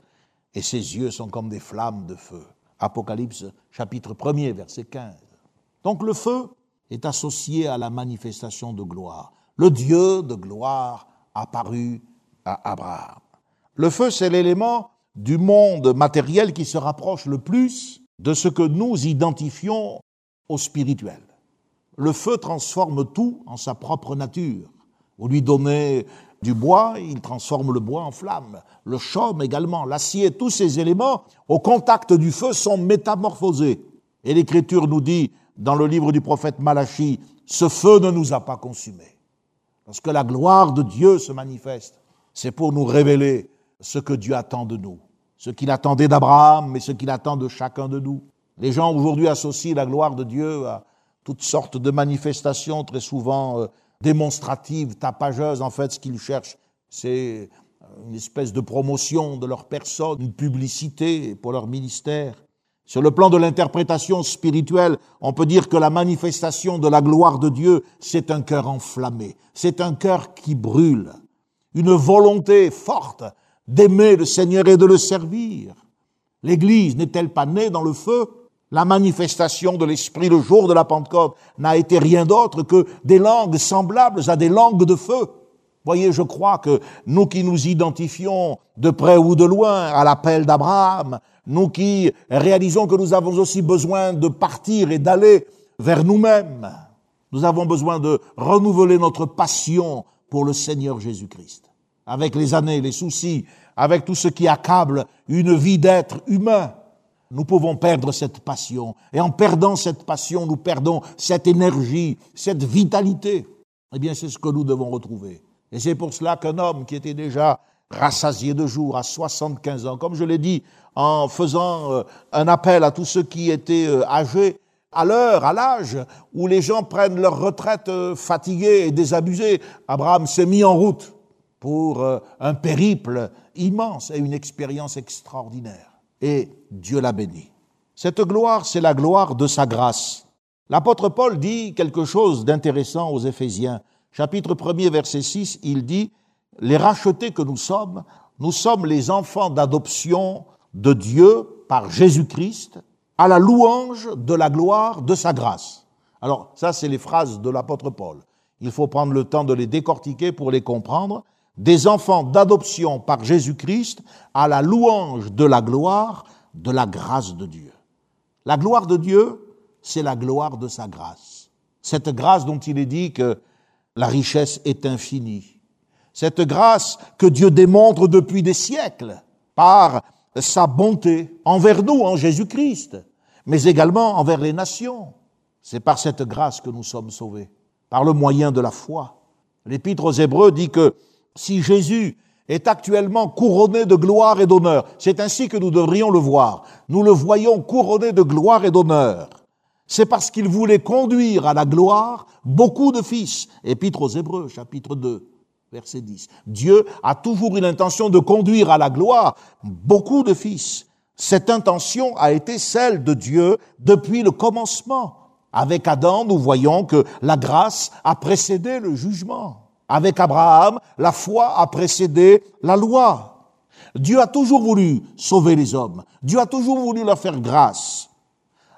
et ses yeux sont comme des flammes de feu. Apocalypse chapitre 1er, verset 15. Donc le feu est associé à la manifestation de gloire. Le Dieu de gloire apparu à Abraham. Le feu, c'est l'élément du monde matériel qui se rapproche le plus de ce que nous identifions au spirituel. Le feu transforme tout en sa propre nature. Vous lui donnez du bois, il transforme le bois en flamme. Le chaume également, l'acier, tous ces éléments, au contact du feu, sont métamorphosés. Et l'Écriture nous dit, dans le livre du prophète Malachi, ce feu ne nous a pas consumés. Lorsque la gloire de Dieu se manifeste, c'est pour nous révéler ce que Dieu attend de nous ce qu'il attendait d'Abraham, mais ce qu'il attend de chacun de nous. Les gens aujourd'hui associent la gloire de Dieu à toutes sortes de manifestations très souvent euh, démonstrative, tapageuse. En fait, ce qu'ils cherchent, c'est une espèce de promotion de leur personne, une publicité pour leur ministère. Sur le plan de l'interprétation spirituelle, on peut dire que la manifestation de la gloire de Dieu, c'est un cœur enflammé, c'est un cœur qui brûle, une volonté forte d'aimer le Seigneur et de le servir. L'Église n'est-elle pas née dans le feu? La manifestation de l'Esprit le jour de la Pentecôte n'a été rien d'autre que des langues semblables à des langues de feu. Voyez, je crois que nous qui nous identifions de près ou de loin à l'appel d'Abraham, nous qui réalisons que nous avons aussi besoin de partir et d'aller vers nous-mêmes, nous avons besoin de renouveler notre passion pour le Seigneur Jésus-Christ. Avec les années, les soucis, avec tout ce qui accable une vie d'être humain, nous pouvons perdre cette passion. Et en perdant cette passion, nous perdons cette énergie, cette vitalité. Eh bien, c'est ce que nous devons retrouver. Et c'est pour cela qu'un homme qui était déjà rassasié de jour à 75 ans, comme je l'ai dit, en faisant euh, un appel à tous ceux qui étaient euh, âgés, à l'heure, à l'âge où les gens prennent leur retraite euh, fatigués et désabusés, Abraham s'est mis en route pour un périple immense et une expérience extraordinaire. Et Dieu l'a béni. Cette gloire, c'est la gloire de sa grâce. L'apôtre Paul dit quelque chose d'intéressant aux Éphésiens chapitre 1er, verset 6, il dit, les rachetés que nous sommes, nous sommes les enfants d'adoption de Dieu par Jésus-Christ, à la louange de la gloire de sa grâce. Alors, ça, c'est les phrases de l'apôtre Paul. Il faut prendre le temps de les décortiquer pour les comprendre. Des enfants d'adoption par Jésus-Christ à la louange de la gloire de la grâce de Dieu. La gloire de Dieu, c'est la gloire de sa grâce. Cette grâce dont il est dit que la richesse est infinie. Cette grâce que Dieu démontre depuis des siècles par sa bonté envers nous en Jésus-Christ, mais également envers les nations. C'est par cette grâce que nous sommes sauvés, par le moyen de la foi. L'Épître aux Hébreux dit que si Jésus est actuellement couronné de gloire et d'honneur, c'est ainsi que nous devrions le voir. Nous le voyons couronné de gloire et d'honneur c'est parce qu'il voulait conduire à la gloire beaucoup de fils. Épître aux Hébreux, chapitre 2, verset 10. Dieu a toujours eu l'intention de conduire à la gloire beaucoup de fils. Cette intention a été celle de Dieu depuis le commencement. Avec Adam, nous voyons que la grâce a précédé le jugement. Avec Abraham, la foi a précédé la loi. Dieu a toujours voulu sauver les hommes. Dieu a toujours voulu leur faire grâce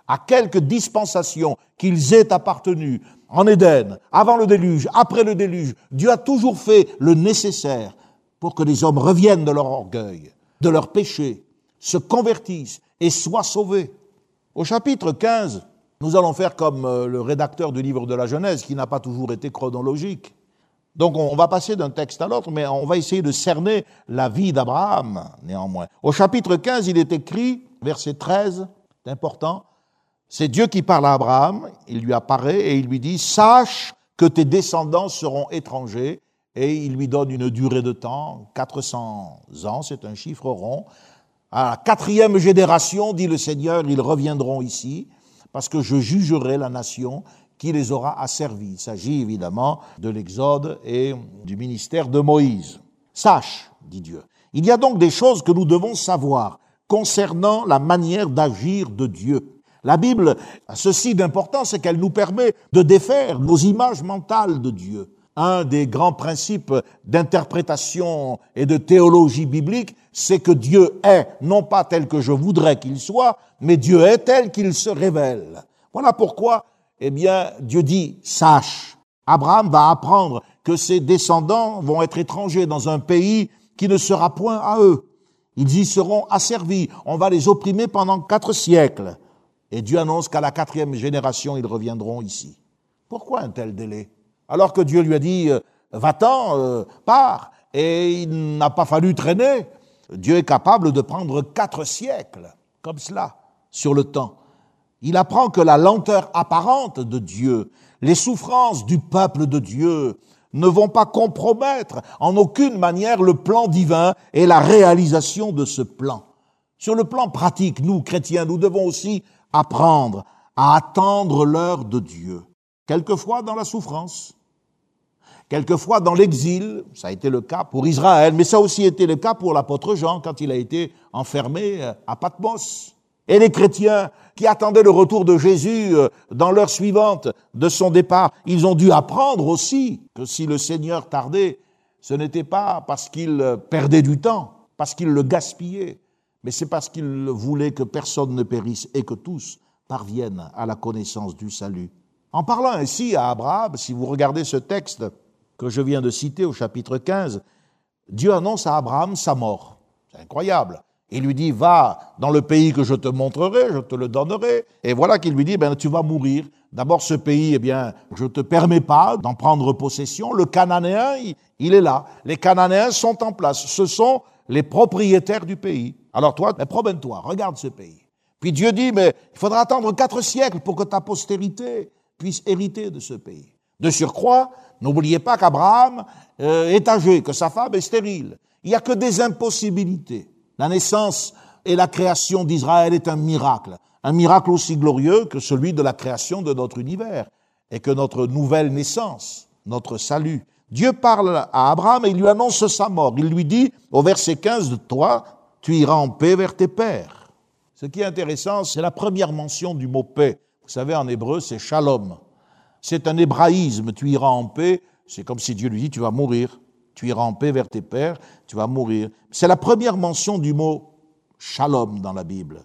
à quelques dispensations qu'ils aient appartenu en Éden, avant le déluge, après le déluge, Dieu a toujours fait le nécessaire pour que les hommes reviennent de leur orgueil, de leur péché, se convertissent et soient sauvés. Au chapitre 15, nous allons faire comme euh, le rédacteur du livre de la Genèse, qui n'a pas toujours été chronologique. Donc on va passer d'un texte à l'autre, mais on va essayer de cerner la vie d'Abraham, néanmoins. Au chapitre 15, il est écrit, verset 13, c'est important, c'est Dieu qui parle à Abraham, il lui apparaît et il lui dit, sache que tes descendants seront étrangers, et il lui donne une durée de temps, 400 ans, c'est un chiffre rond. À la quatrième génération, dit le Seigneur, ils reviendront ici, parce que je jugerai la nation qui les aura asservis. Il s'agit évidemment de l'Exode et du ministère de Moïse. Sache, dit Dieu. Il y a donc des choses que nous devons savoir concernant la manière d'agir de Dieu. La Bible a ceci d'important, c'est qu'elle nous permet de défaire nos images mentales de Dieu. Un des grands principes d'interprétation et de théologie biblique, c'est que Dieu est non pas tel que je voudrais qu'il soit, mais Dieu est tel qu'il se révèle. Voilà pourquoi, eh bien, Dieu dit, sache. Abraham va apprendre que ses descendants vont être étrangers dans un pays qui ne sera point à eux. Ils y seront asservis. On va les opprimer pendant quatre siècles. Et Dieu annonce qu'à la quatrième génération, ils reviendront ici. Pourquoi un tel délai? Alors que Dieu lui a dit, euh, va-t'en, euh, pars. Et il n'a pas fallu traîner. Dieu est capable de prendre quatre siècles, comme cela, sur le temps. Il apprend que la lenteur apparente de Dieu, les souffrances du peuple de Dieu, ne vont pas compromettre en aucune manière le plan divin et la réalisation de ce plan. Sur le plan pratique, nous, chrétiens, nous devons aussi apprendre à attendre l'heure de Dieu, quelquefois dans la souffrance, quelquefois dans l'exil, ça a été le cas pour Israël, mais ça a aussi été le cas pour l'apôtre Jean quand il a été enfermé à Patmos. Et les chrétiens qui attendaient le retour de Jésus euh, dans l'heure suivante de son départ, ils ont dû apprendre aussi que si le Seigneur tardait, ce n'était pas parce qu'il euh, perdait du temps, parce qu'il le gaspillait, mais c'est parce qu'il voulait que personne ne périsse et que tous parviennent à la connaissance du salut. En parlant ainsi à Abraham, si vous regardez ce texte que je viens de citer au chapitre 15, Dieu annonce à Abraham sa mort. C'est incroyable. Il lui dit, va dans le pays que je te montrerai, je te le donnerai. Et voilà qu'il lui dit, ben, tu vas mourir. D'abord, ce pays, eh bien, je te permets pas d'en prendre possession. Le Cananéen, il, est là. Les Cananéens sont en place. Ce sont les propriétaires du pays. Alors toi, ben, promène-toi, regarde ce pays. Puis Dieu dit, mais il faudra attendre quatre siècles pour que ta postérité puisse hériter de ce pays. De surcroît, n'oubliez pas qu'Abraham euh, est âgé, que sa femme est stérile. Il n'y a que des impossibilités. La naissance et la création d'Israël est un miracle, un miracle aussi glorieux que celui de la création de notre univers et que notre nouvelle naissance, notre salut. Dieu parle à Abraham et il lui annonce sa mort. Il lui dit au verset 15 de toi, tu iras en paix vers tes pères. Ce qui est intéressant, c'est la première mention du mot paix. Vous savez, en hébreu, c'est shalom. C'est un hébraïsme, tu iras en paix. C'est comme si Dieu lui dit, tu vas mourir tu iras en paix vers tes pères, tu vas mourir. C'est la première mention du mot shalom dans la Bible.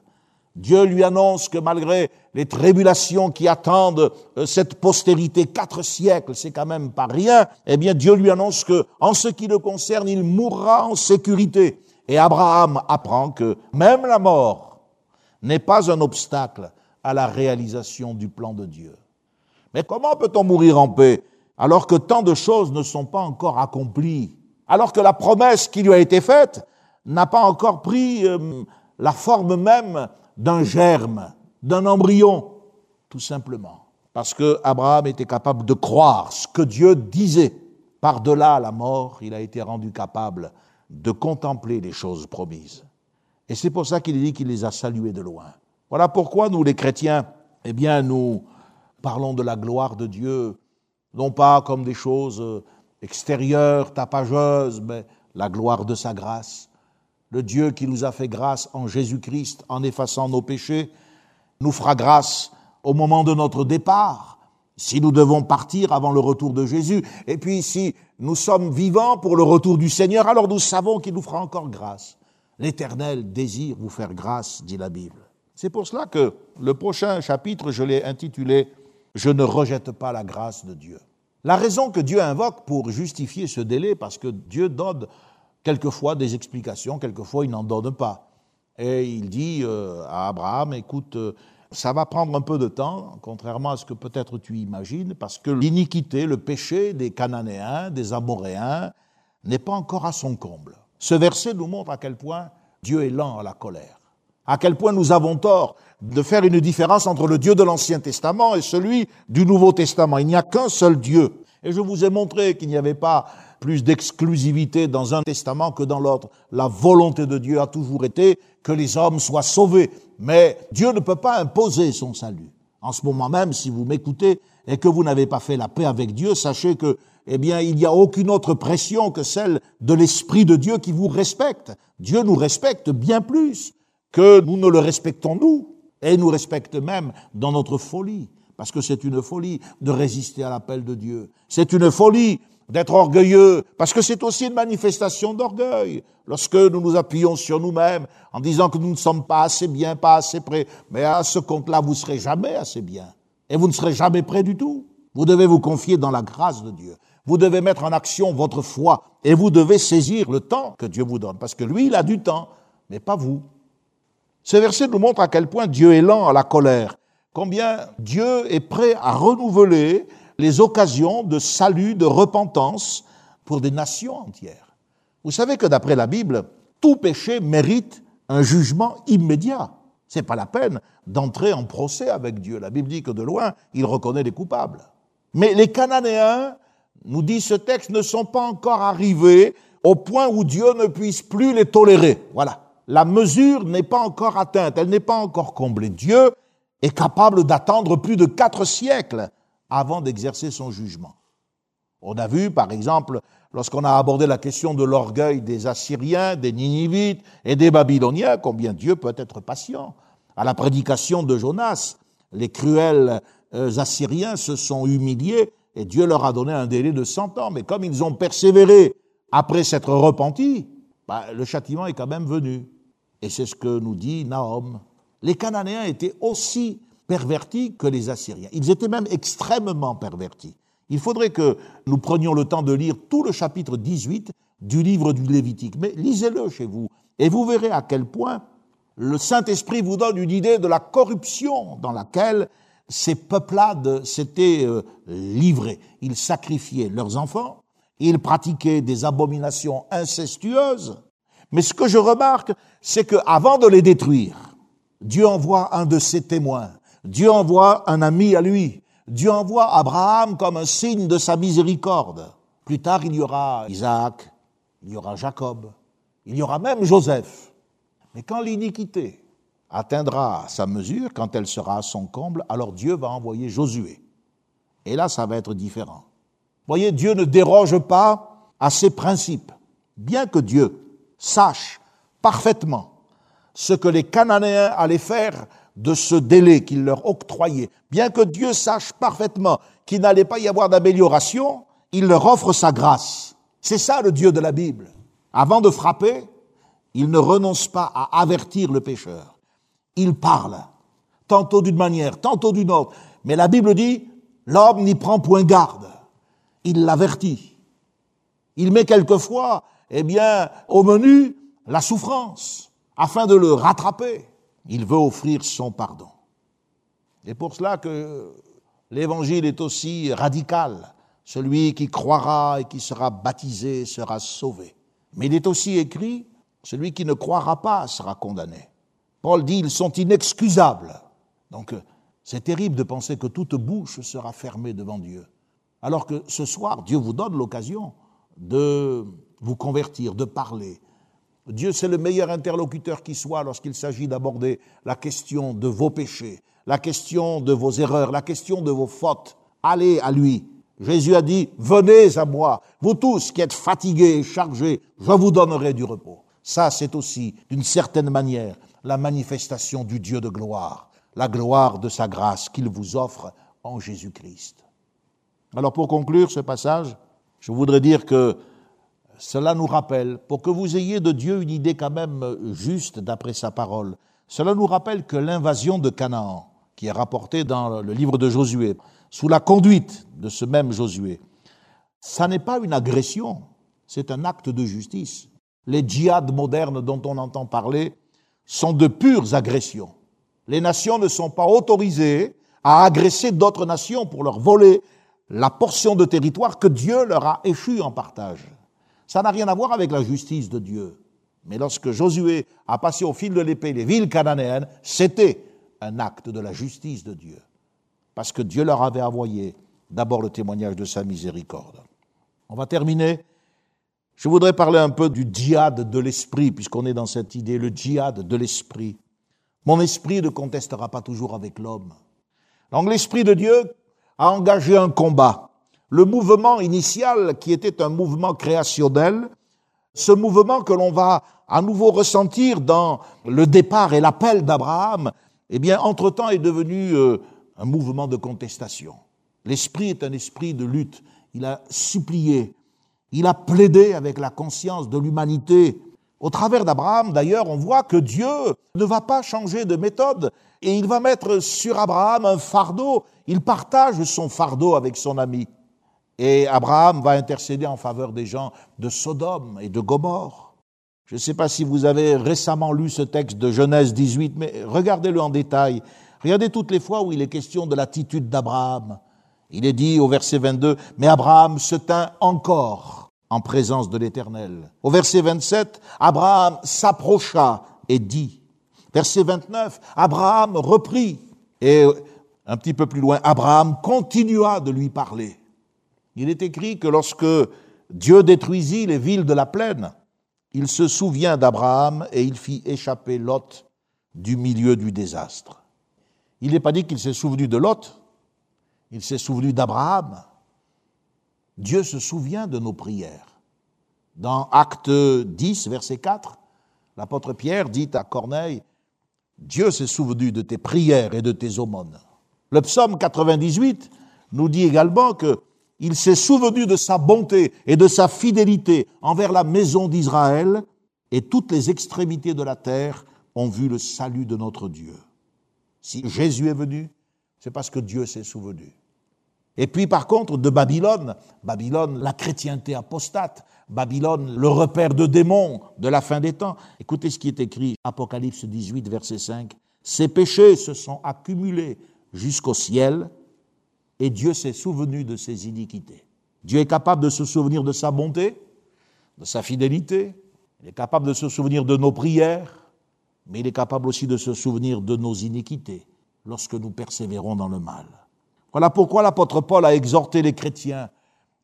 Dieu lui annonce que malgré les tribulations qui attendent euh, cette postérité, quatre siècles, c'est quand même pas rien, eh bien Dieu lui annonce que, en ce qui le concerne, il mourra en sécurité. Et Abraham apprend que même la mort n'est pas un obstacle à la réalisation du plan de Dieu. Mais comment peut-on mourir en paix alors que tant de choses ne sont pas encore accomplies, alors que la promesse qui lui a été faite n'a pas encore pris euh, la forme même d'un germe, d'un embryon, tout simplement. Parce que Abraham était capable de croire ce que Dieu disait. Par-delà la mort, il a été rendu capable de contempler les choses promises. Et c'est pour ça qu'il dit qu'il les a saluées de loin. Voilà pourquoi nous, les chrétiens, eh bien, nous parlons de la gloire de Dieu non pas comme des choses euh, extérieures, tapageuses, mais la gloire de sa grâce. Le Dieu qui nous a fait grâce en Jésus-Christ en effaçant nos péchés, nous fera grâce au moment de notre départ, si nous devons partir avant le retour de Jésus. Et puis si nous sommes vivants pour le retour du Seigneur, alors nous savons qu'il nous fera encore grâce. L'Éternel désire vous faire grâce, dit la Bible. C'est pour cela que le prochain chapitre, je l'ai intitulé je ne rejette pas la grâce de Dieu. La raison que Dieu invoque pour justifier ce délai, parce que Dieu donne quelquefois des explications, quelquefois il n'en donne pas. Et il dit euh, à Abraham, écoute, euh, ça va prendre un peu de temps, contrairement à ce que peut-être tu imagines, parce que l'iniquité, le péché des Cananéens, des Amoréens, n'est pas encore à son comble. Ce verset nous montre à quel point Dieu est lent à la colère, à quel point nous avons tort de faire une différence entre le Dieu de l'Ancien Testament et celui du Nouveau Testament. Il n'y a qu'un seul Dieu. Et je vous ai montré qu'il n'y avait pas plus d'exclusivité dans un testament que dans l'autre. La volonté de Dieu a toujours été que les hommes soient sauvés. Mais Dieu ne peut pas imposer son salut. En ce moment même, si vous m'écoutez et que vous n'avez pas fait la paix avec Dieu, sachez que, eh bien, il n'y a aucune autre pression que celle de l'Esprit de Dieu qui vous respecte. Dieu nous respecte bien plus que nous ne le respectons nous et nous respecte même dans notre folie, parce que c'est une folie de résister à l'appel de Dieu. C'est une folie d'être orgueilleux, parce que c'est aussi une manifestation d'orgueil. Lorsque nous nous appuyons sur nous-mêmes en disant que nous ne sommes pas assez bien, pas assez près, mais à ce compte-là, vous serez jamais assez bien. Et vous ne serez jamais prêt du tout. Vous devez vous confier dans la grâce de Dieu. Vous devez mettre en action votre foi et vous devez saisir le temps que Dieu vous donne, parce que lui, il a du temps, mais pas vous. Ce verset nous montre à quel point Dieu est lent à la colère, combien Dieu est prêt à renouveler les occasions de salut, de repentance pour des nations entières. Vous savez que d'après la Bible, tout péché mérite un jugement immédiat. C'est pas la peine d'entrer en procès avec Dieu. La Bible dit que de loin, il reconnaît les coupables. Mais les Cananéens, nous dit ce texte, ne sont pas encore arrivés au point où Dieu ne puisse plus les tolérer. Voilà la mesure n'est pas encore atteinte, elle n'est pas encore comblée. Dieu est capable d'attendre plus de quatre siècles avant d'exercer son jugement. On a vu, par exemple, lorsqu'on a abordé la question de l'orgueil des Assyriens, des Ninivites et des Babyloniens, combien Dieu peut être patient. À la prédication de Jonas, les cruels euh, Assyriens se sont humiliés et Dieu leur a donné un délai de cent ans. Mais comme ils ont persévéré après s'être repentis, bah, le châtiment est quand même venu. Et c'est ce que nous dit Nahum. Les Cananéens étaient aussi pervertis que les Assyriens. Ils étaient même extrêmement pervertis. Il faudrait que nous prenions le temps de lire tout le chapitre 18 du livre du Lévitique. Mais lisez-le chez vous et vous verrez à quel point le Saint-Esprit vous donne une idée de la corruption dans laquelle ces peuplades s'étaient euh, livrés. Ils sacrifiaient leurs enfants, ils pratiquaient des abominations incestueuses. Mais ce que je remarque, c'est qu'avant de les détruire, Dieu envoie un de ses témoins. Dieu envoie un ami à lui. Dieu envoie Abraham comme un signe de sa miséricorde. Plus tard, il y aura Isaac, il y aura Jacob, il y aura même Joseph. Mais quand l'iniquité atteindra sa mesure, quand elle sera à son comble, alors Dieu va envoyer Josué. Et là, ça va être différent. Voyez, Dieu ne déroge pas à ses principes. Bien que Dieu sache parfaitement ce que les Cananéens allaient faire de ce délai qu'il leur octroyait, bien que Dieu sache parfaitement qu'il n'allait pas y avoir d'amélioration, il leur offre sa grâce. C'est ça le Dieu de la Bible. Avant de frapper, il ne renonce pas à avertir le pécheur. Il parle, tantôt d'une manière, tantôt d'une autre. Mais la Bible dit, l'homme n'y prend point garde. Il l'avertit. Il met quelquefois, eh bien, au menu la souffrance, afin de le rattraper. Il veut offrir son pardon. Et pour cela que l'évangile est aussi radical. Celui qui croira et qui sera baptisé sera sauvé. Mais il est aussi écrit, celui qui ne croira pas sera condamné. Paul dit, ils sont inexcusables. Donc c'est terrible de penser que toute bouche sera fermée devant Dieu. Alors que ce soir, Dieu vous donne l'occasion de vous convertir, de parler, Dieu, c'est le meilleur interlocuteur qui soit lorsqu'il s'agit d'aborder la question de vos péchés, la question de vos erreurs, la question de vos fautes. Allez à lui. Jésus a dit, venez à moi, vous tous qui êtes fatigués et chargés, je vous donnerai du repos. Ça, c'est aussi, d'une certaine manière, la manifestation du Dieu de gloire, la gloire de sa grâce qu'il vous offre en Jésus-Christ. Alors pour conclure ce passage, je voudrais dire que cela nous rappelle, pour que vous ayez de Dieu une idée quand même juste d'après sa parole, cela nous rappelle que l'invasion de Canaan, qui est rapportée dans le livre de Josué, sous la conduite de ce même Josué, ça n'est pas une agression, c'est un acte de justice. Les djihad modernes dont on entend parler sont de pures agressions. Les nations ne sont pas autorisées à agresser d'autres nations pour leur voler la portion de territoire que Dieu leur a échu en partage. Ça n'a rien à voir avec la justice de Dieu. Mais lorsque Josué a passé au fil de l'épée les villes cananéennes, c'était un acte de la justice de Dieu. Parce que Dieu leur avait envoyé d'abord le témoignage de sa miséricorde. On va terminer. Je voudrais parler un peu du djihad de l'esprit, puisqu'on est dans cette idée, le djihad de l'esprit. Mon esprit ne contestera pas toujours avec l'homme. Donc l'esprit de Dieu a engagé un combat le mouvement initial qui était un mouvement créationnel, ce mouvement que l'on va à nouveau ressentir dans le départ et l'appel d'Abraham, eh bien, entre-temps est devenu euh, un mouvement de contestation. L'esprit est un esprit de lutte. Il a supplié, il a plaidé avec la conscience de l'humanité. Au travers d'Abraham, d'ailleurs, on voit que Dieu ne va pas changer de méthode et il va mettre sur Abraham un fardeau. Il partage son fardeau avec son ami. Et Abraham va intercéder en faveur des gens de Sodome et de Gomorre. Je ne sais pas si vous avez récemment lu ce texte de Genèse 18, mais regardez-le en détail. Regardez toutes les fois où il est question de l'attitude d'Abraham. Il est dit au verset 22, mais Abraham se tint encore en présence de l'Éternel. Au verset 27, Abraham s'approcha et dit. Verset 29, Abraham reprit. Et un petit peu plus loin, Abraham continua de lui parler. Il est écrit que lorsque Dieu détruisit les villes de la plaine, il se souvient d'Abraham et il fit échapper Lot du milieu du désastre. Il n'est pas dit qu'il s'est souvenu de Lot, il s'est souvenu d'Abraham. Dieu se souvient de nos prières. Dans Acte 10, verset 4, l'apôtre Pierre dit à Corneille, Dieu s'est souvenu de tes prières et de tes aumônes. Le psaume 98 nous dit également que il s'est souvenu de sa bonté et de sa fidélité envers la maison d'Israël, et toutes les extrémités de la terre ont vu le salut de notre Dieu. Si Jésus est venu, c'est parce que Dieu s'est souvenu. Et puis par contre, de Babylone, Babylone, la chrétienté apostate, Babylone, le repère de démons de la fin des temps. Écoutez ce qui est écrit, Apocalypse 18, verset 5. Ces péchés se sont accumulés jusqu'au ciel et Dieu s'est souvenu de ses iniquités. Dieu est capable de se souvenir de sa bonté, de sa fidélité, il est capable de se souvenir de nos prières, mais il est capable aussi de se souvenir de nos iniquités lorsque nous persévérons dans le mal. Voilà pourquoi l'apôtre Paul a exhorté les chrétiens.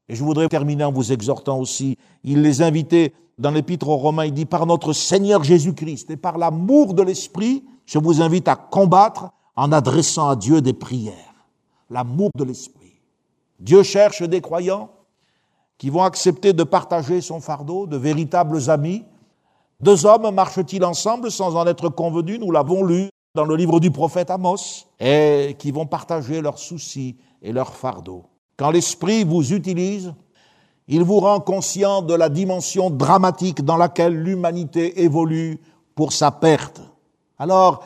Et je voudrais terminer en vous exhortant aussi. Il les invitait dans l'épître aux Romains, il dit, par notre Seigneur Jésus-Christ et par l'amour de l'Esprit, je vous invite à combattre en adressant à Dieu des prières. L'amour de l'Esprit. Dieu cherche des croyants qui vont accepter de partager son fardeau, de véritables amis. Deux hommes marchent-ils ensemble sans en être convenus? Nous l'avons lu dans le livre du prophète Amos, et qui vont partager leurs soucis et leurs fardeaux. Quand l'Esprit vous utilise, il vous rend conscient de la dimension dramatique dans laquelle l'humanité évolue pour sa perte. Alors,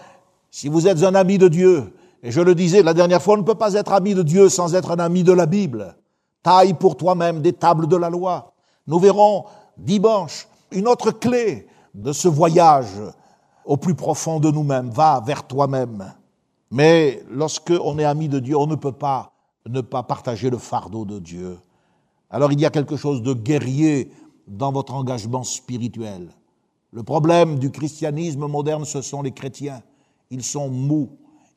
si vous êtes un ami de Dieu, et je le disais la dernière fois, on ne peut pas être ami de Dieu sans être un ami de la Bible. Taille pour toi-même des tables de la loi. Nous verrons dimanche une autre clé de ce voyage au plus profond de nous-mêmes, va vers toi-même. Mais lorsque on est ami de Dieu, on ne peut pas ne pas partager le fardeau de Dieu. Alors il y a quelque chose de guerrier dans votre engagement spirituel. Le problème du christianisme moderne, ce sont les chrétiens. Ils sont mous,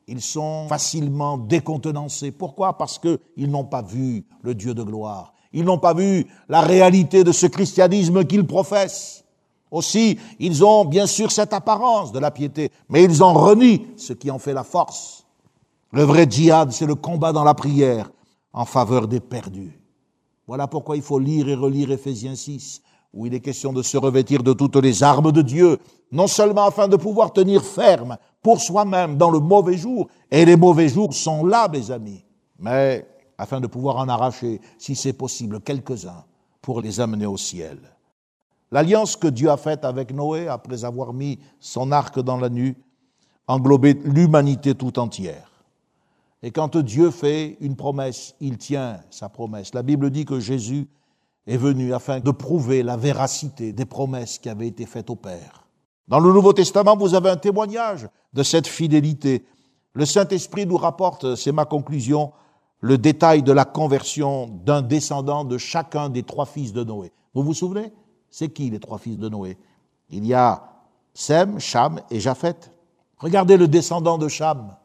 ils sont facilement décontenancés. Pourquoi? Parce qu'ils n'ont pas vu le Dieu de gloire. Ils n'ont pas vu la réalité de ce christianisme qu'ils professent. Aussi, ils ont bien sûr cette apparence de la piété, mais ils en renient ce qui en fait la force. Le vrai djihad, c'est le combat dans la prière en faveur des perdus. Voilà pourquoi il faut lire et relire Éphésiens 6, où il est question de se revêtir de toutes les armes de Dieu, non seulement afin de pouvoir tenir ferme pour soi-même dans le mauvais jour, et les mauvais jours sont là, mes amis, mais afin de pouvoir en arracher, si c'est possible, quelques-uns pour les amener au ciel. L'alliance que Dieu a faite avec Noé, après avoir mis son arc dans la nuit, englobait l'humanité tout entière. Et quand Dieu fait une promesse, il tient sa promesse. La Bible dit que Jésus est venu afin de prouver la véracité des promesses qui avaient été faites au Père. Dans le Nouveau Testament, vous avez un témoignage de cette fidélité. Le Saint-Esprit nous rapporte, c'est ma conclusion, le détail de la conversion d'un descendant de chacun des trois fils de Noé. Vous vous souvenez? C'est qui les trois fils de Noé? Il y a Sem, Cham et Japheth. Regardez le descendant de Cham.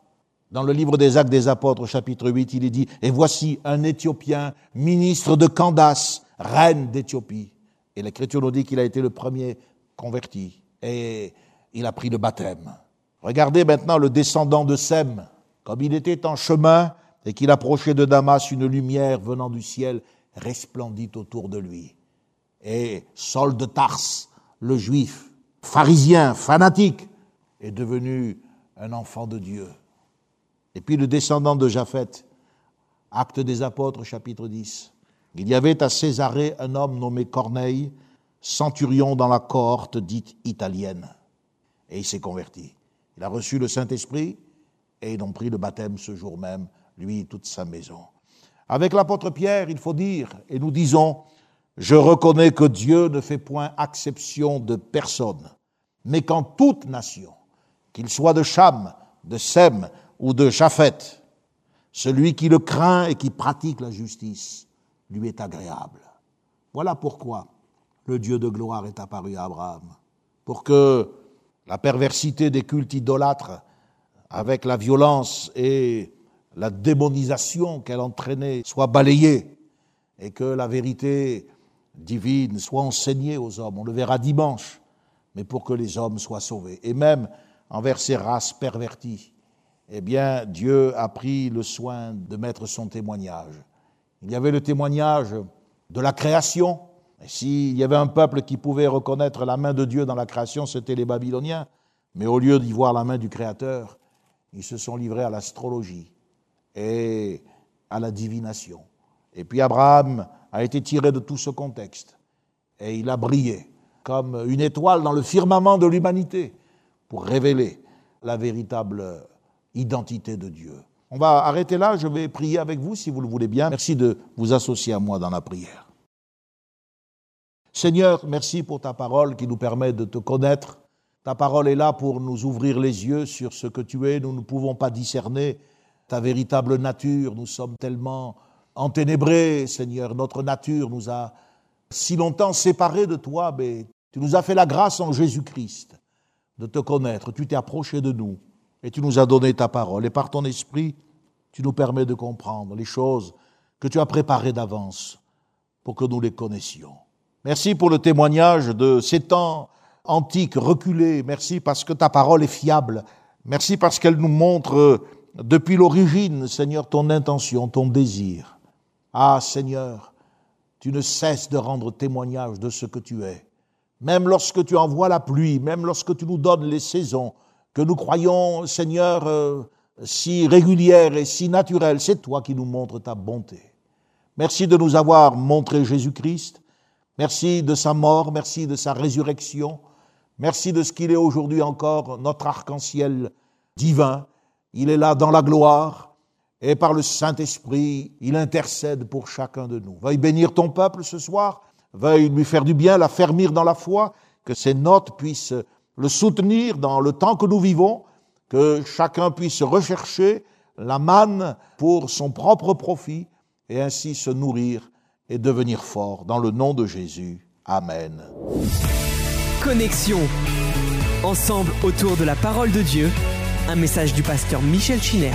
Dans le livre des Actes des Apôtres, chapitre 8, il est dit, Et voici un Éthiopien, ministre de Candace, reine d'Éthiopie. Et l'Écriture nous dit qu'il a été le premier converti. Et il a pris le baptême. Regardez maintenant le descendant de Sem. Comme il était en chemin et qu'il approchait de Damas, une lumière venant du ciel resplendit autour de lui. Et Saul de Tarse, le juif, pharisien, fanatique, est devenu un enfant de Dieu. Et puis le descendant de Japheth, Acte des Apôtres, chapitre 10. Il y avait à Césarée un homme nommé Corneille, centurion dans la cohorte dite italienne. Et il s'est converti. Il a reçu le Saint-Esprit et ils ont pris le baptême ce jour même, lui et toute sa maison. Avec l'apôtre Pierre, il faut dire, et nous disons, je reconnais que Dieu ne fait point exception de personne, mais qu'en toute nation, qu'il soit de Cham, de Sem ou de Japheth, celui qui le craint et qui pratique la justice lui est agréable. Voilà pourquoi le Dieu de gloire est apparu à Abraham, pour que la perversité des cultes idolâtres, avec la violence et la démonisation qu'elle entraînait, soit balayée, et que la vérité divine soit enseignée aux hommes. On le verra dimanche, mais pour que les hommes soient sauvés. Et même envers ces races perverties, eh bien, Dieu a pris le soin de mettre son témoignage. Il y avait le témoignage de la création. S'il y avait un peuple qui pouvait reconnaître la main de Dieu dans la création, c'était les Babyloniens. Mais au lieu d'y voir la main du Créateur, ils se sont livrés à l'astrologie et à la divination. Et puis Abraham a été tiré de tout ce contexte et il a brillé comme une étoile dans le firmament de l'humanité pour révéler la véritable identité de Dieu. On va arrêter là, je vais prier avec vous si vous le voulez bien. Merci de vous associer à moi dans la prière. Seigneur, merci pour ta parole qui nous permet de te connaître. Ta parole est là pour nous ouvrir les yeux sur ce que tu es. Nous ne pouvons pas discerner ta véritable nature. Nous sommes tellement enténébrés, Seigneur. Notre nature nous a si longtemps séparés de toi, mais tu nous as fait la grâce en Jésus-Christ de te connaître. Tu t'es approché de nous et tu nous as donné ta parole. Et par ton esprit, tu nous permets de comprendre les choses que tu as préparées d'avance pour que nous les connaissions. Merci pour le témoignage de ces temps antiques reculés. Merci parce que ta parole est fiable. Merci parce qu'elle nous montre depuis l'origine, Seigneur, ton intention, ton désir. Ah, Seigneur, tu ne cesses de rendre témoignage de ce que tu es. Même lorsque tu envoies la pluie, même lorsque tu nous donnes les saisons, que nous croyons, Seigneur, euh, si régulières et si naturelles, c'est toi qui nous montres ta bonté. Merci de nous avoir montré Jésus-Christ. Merci de sa mort, merci de sa résurrection. Merci de ce qu'il est aujourd'hui encore, notre arc-en-ciel divin. Il est là dans la gloire et par le Saint-Esprit, il intercède pour chacun de nous. Veuille bénir ton peuple ce soir, veuille lui faire du bien, l'affermir dans la foi, que ses notes puissent le soutenir dans le temps que nous vivons, que chacun puisse rechercher la manne pour son propre profit et ainsi se nourrir et devenir fort. Dans le nom de Jésus. Amen. Connexion. Ensemble autour de la parole de Dieu. Un message du pasteur Michel Chiner.